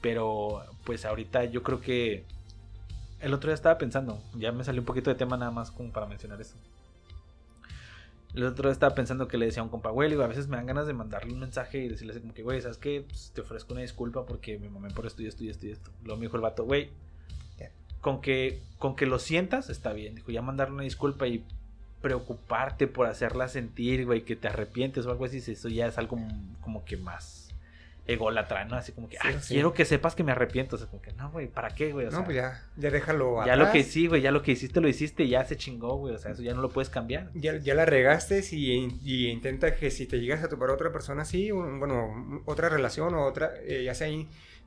Pero, pues ahorita yo creo que el otro día estaba pensando, ya me salió un poquito de tema nada más como para mencionar eso. El otro día estaba pensando que le decía a un compa, güey, a veces me dan ganas de mandarle un mensaje y decirle así como que, güey, ¿sabes qué? Pues, te ofrezco una disculpa porque me mamé por esto y esto y esto y esto. Luego me el vato, güey, con que, con que lo sientas está bien. Dijo, ya mandarle una disculpa y preocuparte por hacerla sentir, güey, que te arrepientes o algo así, eso ya es algo como que más ególatra, ¿no? Así como que, ay, quiero que sepas que me arrepiento. O sea, como que, no, güey, ¿para qué, güey? no, pues ya, ya déjalo Ya lo que sí, güey, ya lo que hiciste lo hiciste, ya se chingó, güey. O sea, eso ya no lo puedes cambiar. Ya, ya la regaste y, y intenta que si te llegas a topar a otra persona así, bueno, otra relación o otra, eh, ya sea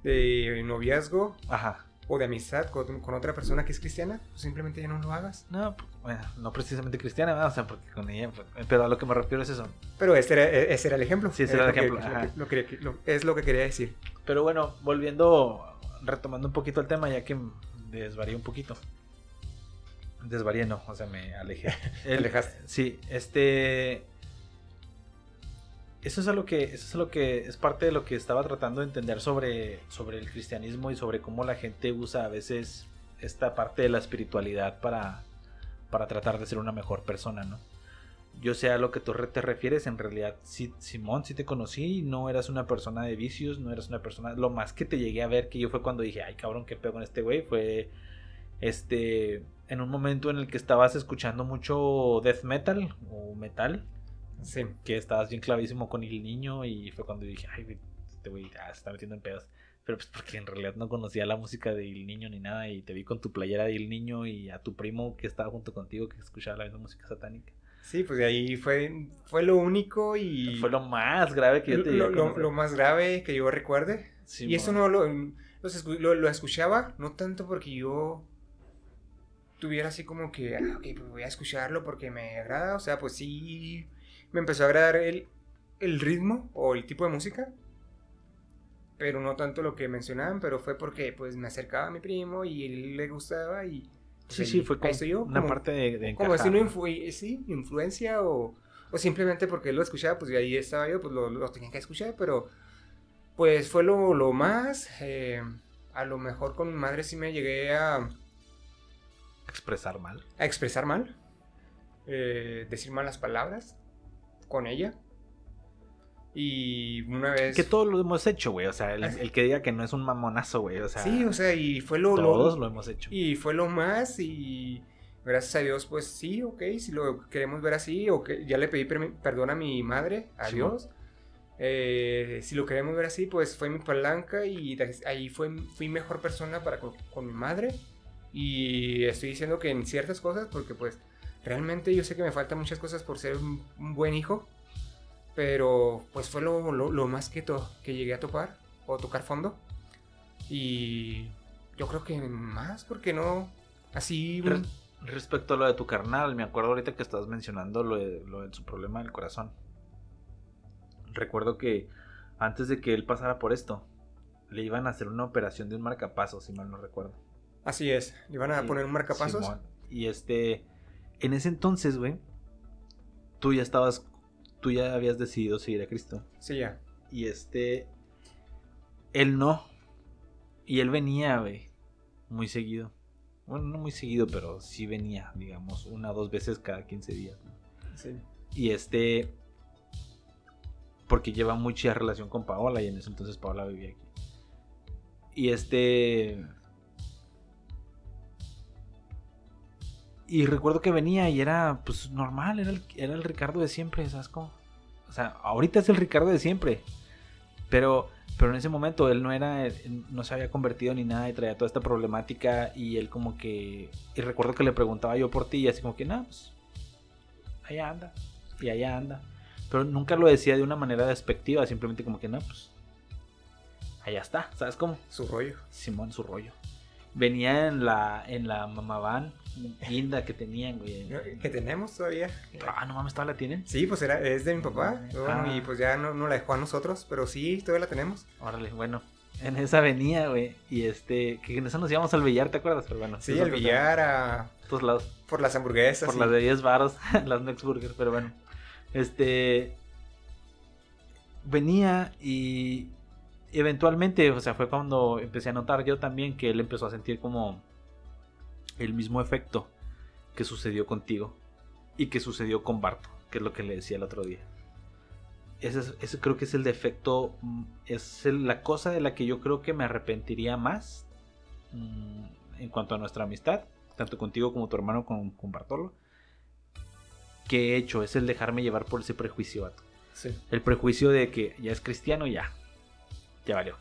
de noviazgo. Ajá o de amistad con, otra persona que es cristiana, pues simplemente ya no lo hagas. No, pues, bueno, no precisamente cristiana, o sea, porque con ella, pues, pero a lo que me refiero es eso. Pero este era, e, ese era el ejemplo. Sí, ese era el ejemplo. es lo que quería decir. Pero bueno, volviendo, retomando un poquito el tema, ya que desvarié un poquito. Desvarié, no, o sea, me alejé. Alejaste. Sí, este eso es algo que eso es lo que es parte de lo que estaba tratando de entender sobre sobre el cristianismo y sobre cómo la gente usa a veces esta parte de la espiritualidad para para tratar de ser una mejor persona, ¿no? Yo sé a lo que tú te refieres, en realidad, sí, Simón, sí te conocí, no eras una persona de vicios, no eras una persona, lo más que te llegué a ver que yo fue cuando dije, ay cabrón, qué pego con este güey, fue este, en un momento en el que estabas escuchando mucho death metal o metal, Sí. Que estabas bien clavísimo con el niño y fue cuando dije, ay, este güey se está metiendo en pedos. Pero pues porque en realidad no conocía la música de Il Niño ni nada y te vi con tu playera de Il Niño y a tu primo que estaba junto contigo que escuchaba la misma música satánica. Sí, pues de ahí fue, fue lo único y... Fue lo más grave que yo te Lo, lo, lo más grave que yo recuerde. Sí, y eso no lo, lo, lo, escuchaba, no tanto porque yo tuviera así como que, ah, ok, pues voy a escucharlo porque me agrada. O sea, pues sí, me empezó a agradar el, el ritmo o el tipo de música pero no tanto lo que mencionaban, pero fue porque pues me acercaba a mi primo y él le gustaba y... sí, sí, fue como yo, una parte de, de Como si no influ sí, influencia o, o, simplemente porque él lo escuchaba, pues ahí estaba yo, pues lo, lo tenía que escuchar, pero pues fue lo, lo más... Eh, a lo mejor con mi madre sí me llegué a... Expresar mal. A expresar mal. Eh, decir malas palabras con ella. Y una vez. Que todos lo hemos hecho, güey. O sea, el, que diga que no es un mamonazo, güey. O sea. Sí, o sea, y fue lo. Todos lo, hemos hecho. Y fue lo más. Y gracias a Dios, pues sí, ok. Si lo queremos ver así, o que ya le pedí perdón a mi madre, a Dios. Eh, si lo queremos ver así, pues fue mi palanca y ahí fue, fui mejor persona para con, mi madre. Y estoy diciendo que en ciertas cosas, porque pues realmente yo sé que me faltan muchas cosas por ser un buen hijo pero pues fue lo, lo, más que, que llegué a topar o tocar fondo. Y yo creo que más, porque no así... respecto a lo de tu carnal, me acuerdo ahorita que estabas mencionando lo de, lo de su problema del corazón. Recuerdo que antes de que él pasara por esto, le iban a hacer una operación de un marcapasos, si mal no recuerdo. Así es, le iban a poner un marcapasos. Y este, en ese entonces, güey, tú ya estabas tú ya habías decidido seguir a Cristo. Sí, ya. Y este, él no. Y él venía, güey, muy seguido. Bueno, no muy seguido, pero sí venía, digamos, una o dos veces cada 15 días. Sí. Y este, porque lleva mucha relación con Paola y en ese entonces Paola vivía aquí. Y este, Y recuerdo que venía y era pues normal, era el, era el Ricardo de siempre, ¿sabes cómo? O sea, ahorita es el Ricardo de siempre. Pero, pero en ese momento él no era, no se había convertido ni nada y traía toda esta problemática y él como que, y recuerdo que le preguntaba yo por ti y así como que, no, pues, allá anda, y allá anda. Pero nunca lo decía de una manera despectiva, simplemente como que, no, pues, allá está, ¿sabes cómo? Su rollo. Simón, su rollo. Venía en la, en la van linda que tenían, güey. Que tenemos todavía. Ah, no mames, ¿todavía la tienen? Sí, pues era, es de mi papá. Ah. Y pues ya no, no, la dejó a nosotros, pero sí, todavía la tenemos. Órale, bueno. En esa venía, güey. Y este, que en esa nos íbamos al billar, ¿te acuerdas? Pero bueno. Sí, al billar, a. Todos lados. Por las hamburguesas. Por las de 10 baros, las Next Burger, pero bueno. Este. Venía y. Eventualmente, o sea, fue cuando empecé a notar yo también que él empezó a sentir como el mismo efecto que sucedió contigo y que sucedió con Barto, que es lo que le decía el otro día. Ese, creo que es el defecto, mm, es la cosa de la que yo creo que me arrepentiría más mm, en cuanto a nuestra amistad, tanto contigo como tu hermano con, con Bartolo, que he hecho, es el dejarme llevar por ese prejuicio, El prejuicio de que ya es cristiano, ya, ya valió.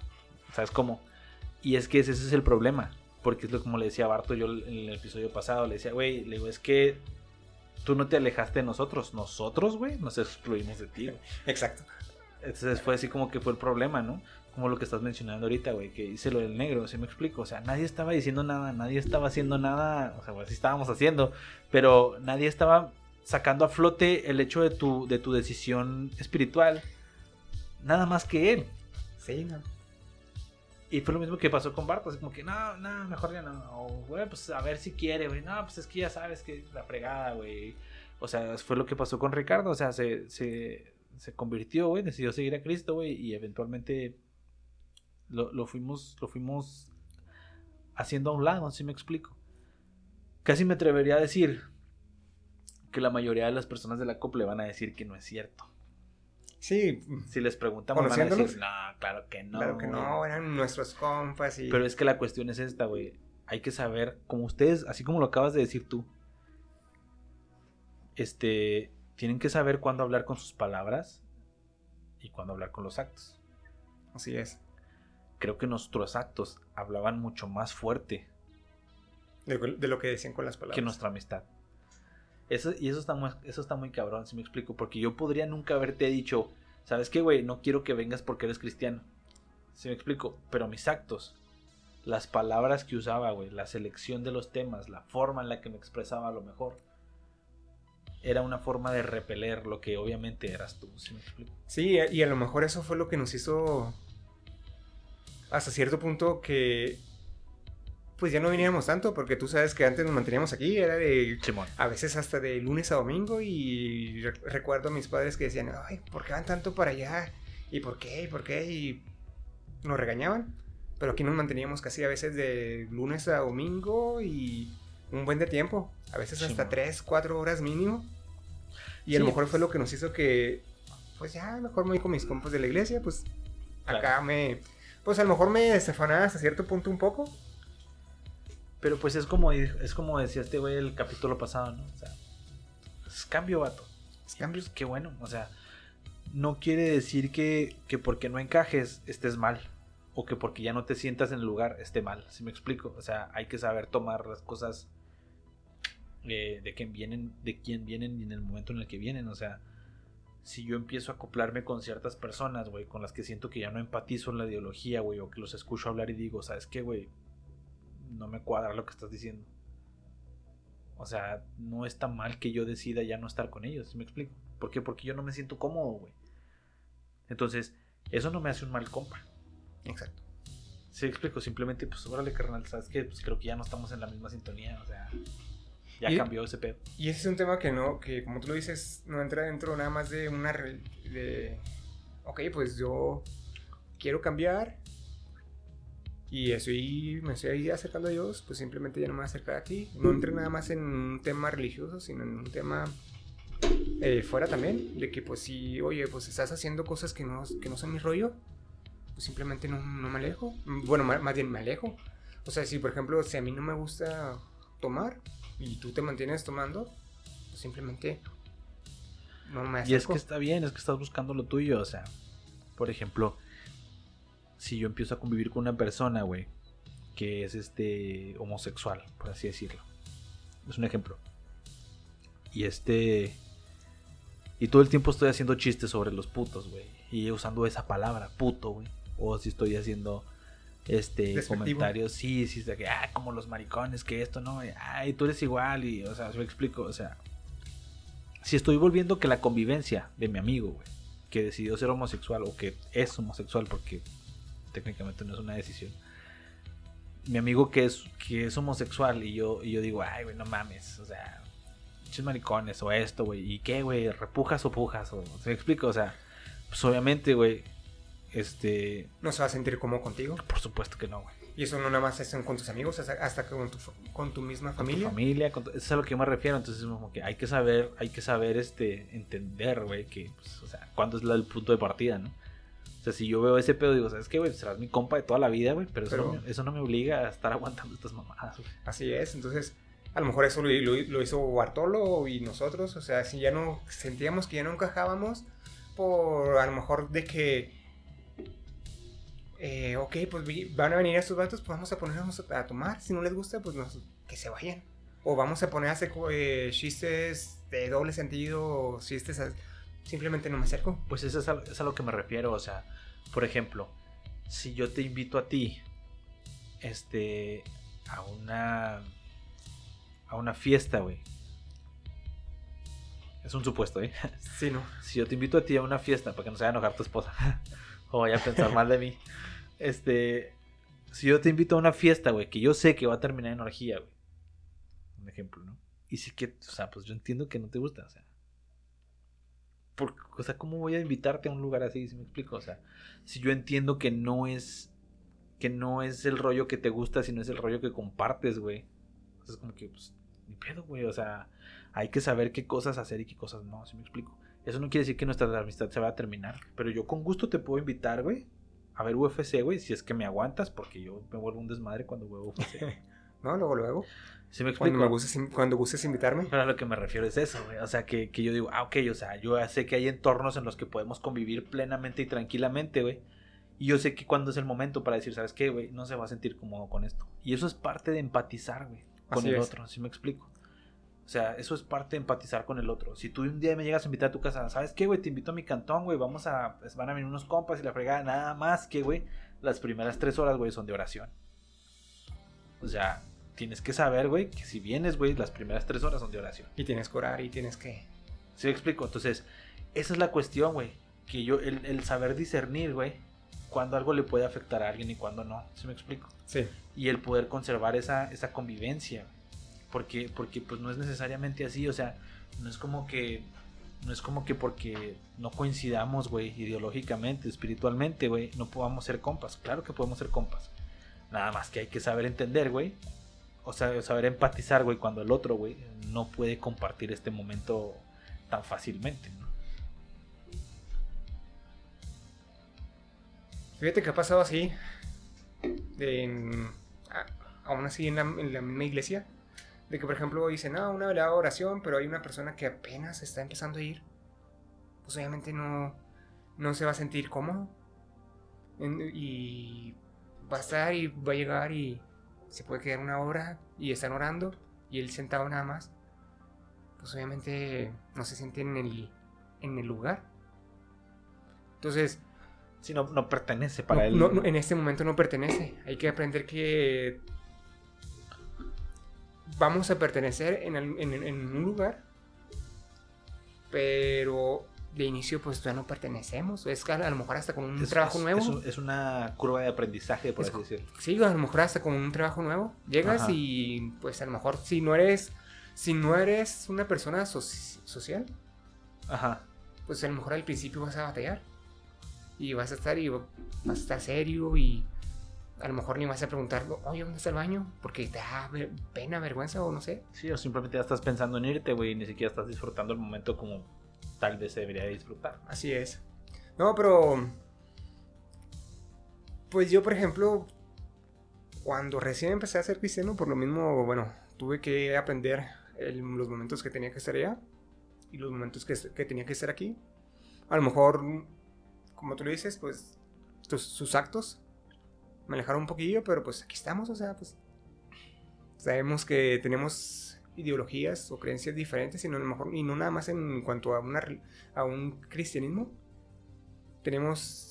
¿Sabes cómo? Y es que ese es el problema. Porque es lo como le decía a Barto yo en el episodio pasado. Le decía, güey, le digo, es que tú no te alejaste de nosotros. Nosotros, güey, nos excluimos de ti. Exacto. Entonces fue así como que fue el problema, ¿no? Como lo que estás mencionando ahorita, güey, que hice lo del negro, ¿sí me explico? O sea, nadie estaba diciendo nada, nadie estaba haciendo nada, o sea, pues sí estábamos haciendo, pero nadie estaba sacando a flote el hecho de tu, de tu decisión espiritual, nada más que él. Y fue lo mismo que pasó con Bartos, como que no, no, mejor ya no. O, güey, pues a ver si quiere, güey. No, pues es que ya sabes que la fregada, güey. O sea, fue lo que pasó con Ricardo. O sea, se, se, se convirtió, güey. Decidió seguir a Cristo, güey. Y eventualmente lo, lo, fuimos, lo fuimos haciendo a un lado, si me explico. Casi me atrevería a decir que la mayoría de las personas de la COP le van a decir que no es cierto. Sí. Si les preguntamos, van a decir, no, claro que no. Claro que no, eran nuestros compas y... Pero es que la cuestión es esta, güey. Hay que saber, como ustedes, así como lo acabas de decir tú, este, tienen que saber cuándo hablar con sus palabras y cuándo hablar con los actos. Así es. creo que nuestros actos hablaban mucho más fuerte de, de lo que decían con las palabras. que nuestra amistad. Eso, y eso está, muy, eso está muy cabrón, si me explico. Porque yo podría nunca haberte dicho, ¿sabes qué, güey? No quiero que vengas porque eres cristiano. Si me explico. Pero mis actos, las palabras que usaba, güey, la selección de los temas, la forma en la que me expresaba a lo mejor, era una forma de repeler lo que obviamente eras tú, ¿sí me explico? Sí, y a lo mejor eso fue lo que nos hizo hasta cierto punto que pues ya no veníamos tanto, porque tú sabes que antes nos manteníamos aquí, era de Simón. a veces hasta de lunes a domingo y re- recuerdo a mis padres que decían, ay, ¿por qué van tanto para allá? ¿Y por qué? ¿Y por qué? Y nos regañaban, pero aquí nos manteníamos casi a veces de lunes a domingo y un buen de tiempo, a veces hasta Simón. 3, 4 horas mínimo. Y a lo Sí, mejor fue lo que nos hizo que, pues ya, mejor me voy con mis compas de la iglesia, pues acá me, pues a lo mejor me desafanaba hasta cierto punto un poco, Pero pues es como, es como decía este güey el capítulo pasado, ¿no? O sea, es cambio, vato. Es cambio. Pues qué bueno, o sea, no quiere decir que, que porque no encajes estés mal. O que porque ya no te sientas en el lugar esté mal. Si me explico? O sea, hay que saber tomar las cosas eh, de quién vienen, de quién vienen y en el momento en el que vienen. O sea, si yo empiezo a acoplarme con ciertas personas, güey, con las que siento que ya no empatizo en la ideología, güey, o que los escucho hablar y digo, ¿sabes qué, güey? No me cuadra lo que estás diciendo. O sea, no está mal que yo decida ya no estar con ellos, ¿sí me explico? ¿Por qué? Porque yo no me siento cómodo, güey. Entonces, eso no me hace un mal compa. Exacto. Sí, explico, simplemente, pues, órale, carnal, ¿sabes qué? Pues creo que ya no estamos en la misma sintonía, o sea, ya Y- cambió ese pedo. Y ese es un tema que no, que como tú lo dices, no entra dentro nada más de una re- de ok, pues yo quiero cambiar y estoy, me estoy ahí acercando a Dios, pues simplemente ya no me voy a acercar a ti. No entra nada más en un tema religioso, sino en un tema eh, fuera también, de que pues si, oye, pues estás haciendo cosas que no, que no son mi rollo, pues simplemente no, no me alejo. Bueno, más, más bien me alejo. O sea, si por ejemplo, si a mí no me gusta tomar y tú te mantienes tomando, pues simplemente no me acerco. Y es que está bien, es que estás buscando lo tuyo, o sea, por ejemplo, si yo empiezo a convivir con una persona, güey, que es este homosexual, por así decirlo. Es un ejemplo. Y este y todo el tiempo estoy haciendo chistes sobre los putos, güey, y usando esa palabra, puto, güey. O si estoy haciendo este Despectivo. comentarios, sí, sí, de que ah, como los maricones, que esto no, ay, tú eres igual y o sea, yo explico, o sea, si estoy volviendo que la convivencia de mi amigo, güey, que decidió ser homosexual o que es homosexual porque técnicamente no es una decisión. Mi amigo que es que es homosexual y yo y yo digo, "Ay, güey, no mames", o sea, pinches maricones o esto, güey, ¿y qué, güey? ¿Repujas o pujas? O, ¿Se me explico? O sea, pues obviamente, güey, este, No se va a sentir cómodo contigo. por supuesto que no, güey. Y eso no nada más es con tus amigos, hasta con tu, con tu misma Con tu familia. familia, con tu- eso es a lo que yo me refiero, entonces es como que hay que saber, hay que saber este entender, güey, que pues, o sea, cuándo es el punto de partida, ¿no? O sea, si yo veo ese pedo, digo, ¿sabes qué, güey? Serás mi compa de toda la vida, güey, pero, eso, Pero- no me, eso no me obliga a estar aguantando estas mamadas, güey. Así es, entonces a lo mejor eso lo, lo- lo hizo Bartolo y nosotros, o sea, si ya no sentíamos que ya no encajábamos, por a lo mejor de que, eh, ok, pues van a venir estos vatos, pues vamos a ponernos a, a tomar, si no les gusta, pues nos- que se vayan. O vamos a poner a hacer eh, chistes de doble sentido, chistes, simplemente no me acerco. Pues eso es a, es a lo que me refiero, o sea, por ejemplo, si yo te invito a ti, este, a una, a una fiesta, güey. Es un supuesto, ¿eh? Sí, no. si yo te invito a ti a una fiesta para que no se vaya a enojar tu esposa o vaya a pensar mal de mí, este, si yo te invito a una fiesta, güey, que yo sé que va a terminar en orgía, güey, un ejemplo, ¿no? Y sí que, o sea, pues yo entiendo que no te gusta, o sea, por, o sea, ¿cómo voy a invitarte a un lugar así? Si me explico, o sea, si yo entiendo que no es, que no es el rollo que te gusta, sino es el rollo que compartes, güey, es como que, pues, ni pedo, güey, o sea, hay que saber qué cosas hacer y qué cosas no, si me explico. Eso no quiere decir que nuestra amistad se va a terminar. Pero yo con gusto te puedo invitar, güey. A ver UFC, güey. Si es que me aguantas. Porque yo me vuelvo un desmadre cuando veo UFC. No, luego, luego. ¿Sí me Cuando, explico? me gustes, in- cuando gustes invitarme. Pero a lo que me refiero es eso, güey. O sea, que, que yo digo, ah, ok, o sea, yo sé que hay entornos en los que podemos convivir plenamente y tranquilamente, güey. Y yo sé que cuando es el momento para decir, ¿sabes qué, güey? No se va a sentir cómodo con esto. Y eso es parte de empatizar, güey, con Así el es. otro, ¿sí me explico? O sea, eso es parte de empatizar con el otro. Si tú un día me llegas a invitar a tu casa, ¿sabes qué, güey? Te invito a mi cantón, güey. Vamos a. pues, van a venir unos compas y la fregada. Nada más que, güey, las primeras tres horas, güey, son de oración. O sea, tienes que saber, güey, que si vienes, güey, las primeras tres horas son de oración. Y tienes que orar y tienes que... ¿Sí me explico? Entonces, esa es la cuestión, güey. Que yo, el, el saber discernir, güey, cuando algo le puede afectar a alguien y cuando no. ¿Sí me explico? Sí. y el poder conservar esa, esa convivencia. Porque, porque pues no es necesariamente así, o sea, no es como que no es como que porque no coincidamos, güey, ideológicamente, espiritualmente, güey, no podamos ser compas. Claro que podemos ser compas. Nada más que hay que saber entender, güey. O sea, saber empatizar, güey, cuando el otro, güey, no puede compartir este momento tan fácilmente, ¿no? Fíjate que ha pasado así, aún así en la, misma iglesia, de que por ejemplo dicen, ah, una velada oración, pero hay una persona que apenas está empezando a ir, pues obviamente no, no se va a sentir cómodo. Y va a estar y va a llegar y se puede quedar una hora y están orando y él sentado nada más. Pues obviamente no se siente en el, en el lugar. Entonces, Si no, no pertenece para no, él. no, no, en este momento no pertenece. Hay que aprender que vamos a pertenecer en, el- en- en un lugar, pero de inicio pues ya no pertenecemos. Es que a lo mejor hasta con un Es- trabajo es- nuevo. Es, un- es una curva de aprendizaje, por así decirlo. Sí, a lo mejor hasta con un trabajo nuevo. Llegas Ajá. y pues a lo mejor si no eres, si no eres una persona soci- social, Ajá. pues a lo mejor al principio vas a batallar. Y vas a estar y vas a estar serio y a lo mejor ni vas a preguntar, oye, ¿dónde está el baño? Porque te da pena, vergüenza o no sé. Sí, o simplemente ya estás pensando en irte, güey, y ni siquiera estás disfrutando el momento como tal vez se debería de disfrutar. Así es. No, pero... Pues yo, por ejemplo, cuando recién empecé a ser cristiano, por lo mismo, bueno, tuve que aprender el- los momentos que tenía que estar allá y los momentos que, que tenía que estar aquí. A lo mejor, como tú lo dices, pues tus- sus actos me alejaron un poquillo, pero pues aquí estamos, o sea, pues sabemos que tenemos ideologías o creencias diferentes y no, a lo mejor, y no nada más en cuanto a, una, a un cristianismo. Tenemos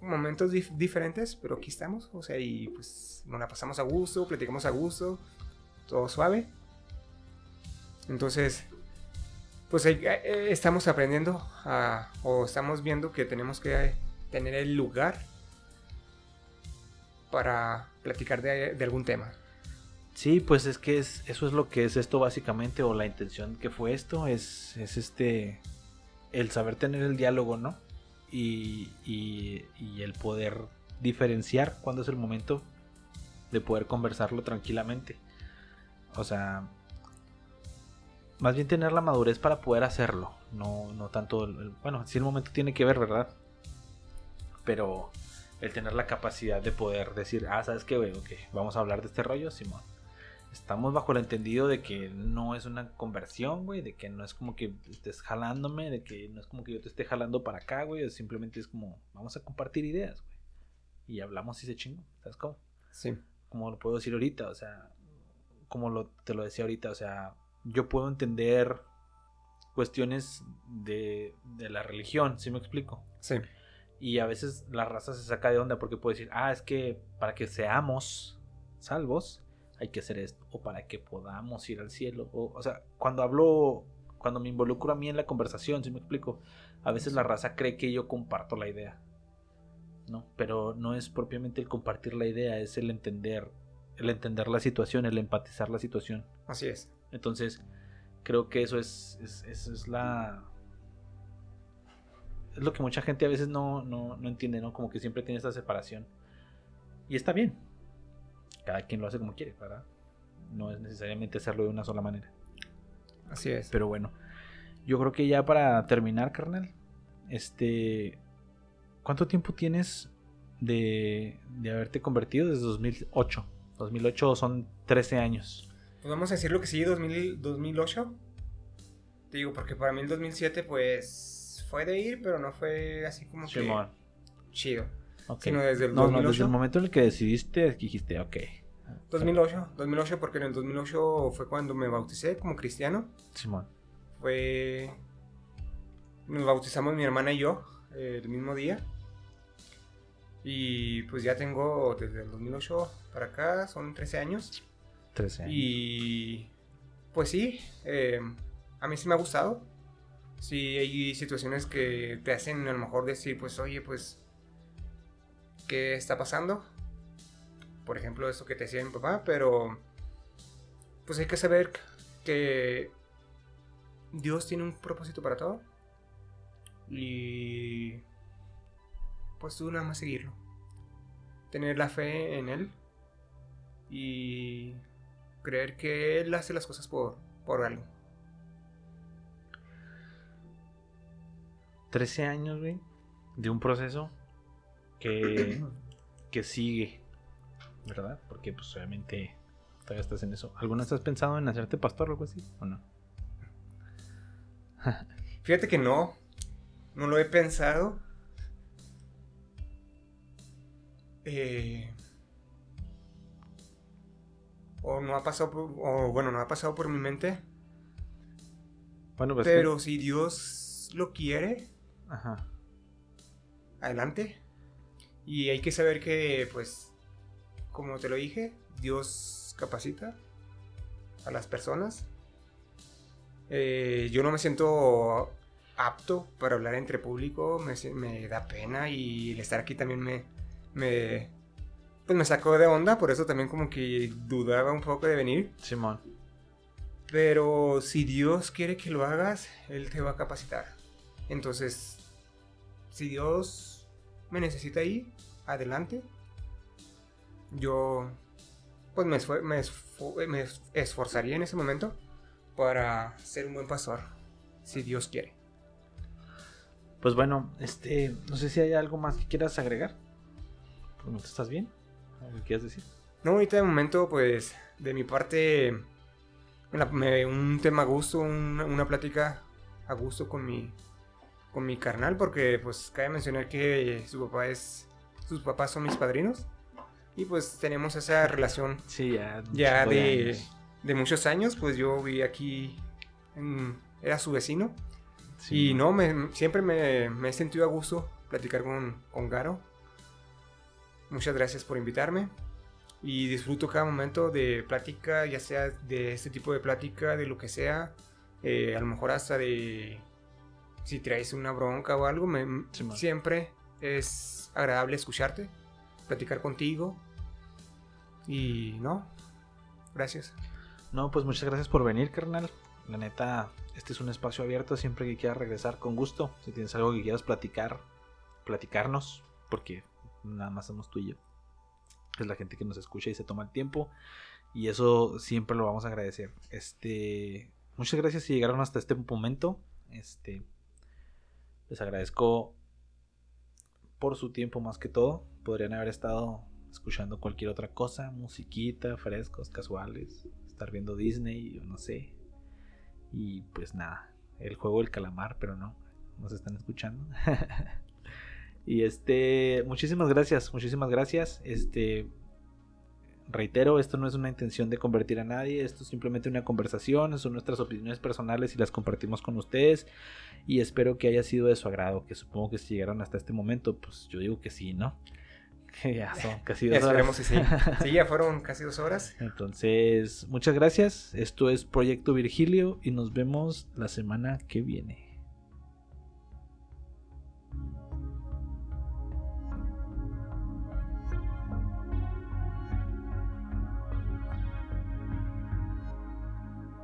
momentos dif- diferentes, pero aquí estamos, o sea, y pues nos la pasamos a gusto, platicamos a gusto, todo suave. Entonces, pues ahí, eh, estamos aprendiendo o estamos viendo que tenemos que tener el lugar para platicar de algún tema. Sí, pues es que es, eso es lo que es esto básicamente, o la intención que fue esto, es, es este, el saber tener el diálogo, ¿no? Y, y, el poder diferenciar cuándo es el momento de poder conversarlo tranquilamente. O sea, más bien tener la madurez para poder hacerlo, no, no tanto, bueno, sí el momento tiene que ver, ¿verdad? Pero el tener la capacidad de poder decir, ah, ¿sabes qué, güey? Ok, vamos a hablar de este rollo, Simón. Estamos bajo el entendido de que no es una conversión, güey, de que no es como que estés jalándome, de que no es como que yo te esté jalando para acá, güey, simplemente es como, vamos a compartir ideas, güey. Y hablamos y se chingó, ¿sabes cómo? Sí. como lo puedo decir ahorita, o sea, como lo, te lo decía ahorita, o sea, yo puedo entender cuestiones de, de la religión, ¿sí me explico? Sí. Y a veces la raza se saca de onda porque puede decir, ah, es que para que seamos salvos hay que hacer esto, o para que podamos ir al cielo, o, o sea, cuando hablo, cuando me involucro a mí en la conversación, ¿sí me explico? A veces la raza cree que yo comparto la idea, ¿no? Pero no es propiamente el compartir la idea, es el entender, el entender la situación, el empatizar la situación. Así es. Entonces, creo que eso es, es, eso es la... Es lo que mucha gente a veces no, no, no entiende, ¿no? Como que siempre tiene esta separación. Y está bien. Cada quien lo hace como quiere, ¿verdad? No es necesariamente hacerlo de una sola manera. Así es. Pero bueno, yo creo que ya para terminar, carnal, este... ¿Cuánto tiempo tienes de, de haberte convertido desde 2008? 2008 son 13 años. Pues vamos a decir lo que sí, 2000, 2008. Te digo, porque para mí el 2007 pues fue de ir, pero no fue así como que Simón. Chido. sino desde el no, 2008. No, desde el momento en el que decidiste, dijiste, ok. 2008, 2008 porque en el 2008 fue cuando me bauticé como cristiano. Simón. Fue... Nos bautizamos mi hermana y yo el mismo día. Y pues ya tengo desde el 2008 para acá, son 13 años. 13 años. Y pues sí, eh, a mí sí me ha gustado. Sí, hay situaciones que te hacen a lo mejor decir, pues oye, pues, ¿qué está pasando? Por ejemplo, eso que te decía mi papá, pero pues hay que saber que Dios tiene un propósito para todo. Y pues tú nada más seguirlo. Tener la fe en Él. Y creer que Él hace las cosas por, por algo. 13 años, güey, de un proceso que, que sigue, ¿verdad? Porque pues obviamente todavía estás en eso. ¿Alguna vez has pensado en hacerte pastor o algo así? ¿O no? Fíjate que no, no lo he pensado. Eh, o no ha pasado por, o bueno, no ha pasado por mi mente. Bueno, pues pero si Dios lo quiere, Ajá. adelante. Y hay que saber que, pues, como te lo dije, Dios capacita a las personas. Eh, yo no me siento apto para hablar entre público, me, me, da pena y el estar aquí también me, me, pues me sacó de onda, por eso también como que dudaba un poco de venir. Simón. Pero si Dios quiere que lo hagas, Él te va a capacitar. Entonces, si Dios me necesita ahí, adelante. Yo, pues me, me, me esforzaría en ese momento para ser un buen pastor, si Dios quiere. Pues bueno, este, no sé si hay algo más que quieras agregar. ¿No estás bien? ¿Algo que quieras decir? No, ahorita de momento, pues, de mi parte, me, un tema a gusto, una, una, plática a gusto con mi, con mi carnal, porque, pues, cabe mencionar que su papá es, sus papás son mis padrinos, y pues tenemos esa relación sí, ya, ya de, de, muchos años, pues yo vi aquí, en, era su vecino, sí, y no, me, siempre me, me, he sentido a gusto platicar con, con Garo. Muchas gracias por invitarme. Y disfruto cada momento de plática, ya sea de este tipo de plática, de lo que sea, eh, a lo mejor hasta de si traes una bronca o algo, me, Sí, siempre es agradable escucharte, platicar contigo y no, gracias. No, pues muchas gracias por venir, carnal. La neta, este es un espacio abierto siempre que quieras regresar con gusto. Si tienes algo que quieras platicar, platicarnos, porque nada más somos tú y yo. Es la gente que nos escucha y se toma el tiempo. Y eso siempre lo vamos a agradecer. Este. Muchas gracias si llegaron hasta este momento. Este. Les agradezco por su tiempo más que todo. Podrían haber estado escuchando cualquier otra cosa, musiquita, frescos, casuales, estar viendo Disney, o no sé. Y pues nada, el juego del calamar, pero no, nos están escuchando. y este, muchísimas gracias, muchísimas gracias. Este, reitero, esto no es una intención de convertir a nadie, esto es simplemente una conversación, son nuestras opiniones personales y las compartimos con ustedes. Y espero que haya sido de su agrado, que supongo que si llegaron hasta este momento, pues yo digo que sí, ¿no? Que ya son casi dos Esperemos horas. que sí. Sí, ya fueron casi dos horas. Entonces, muchas gracias. Esto es Proyecto Virgilio y nos vemos la semana que viene.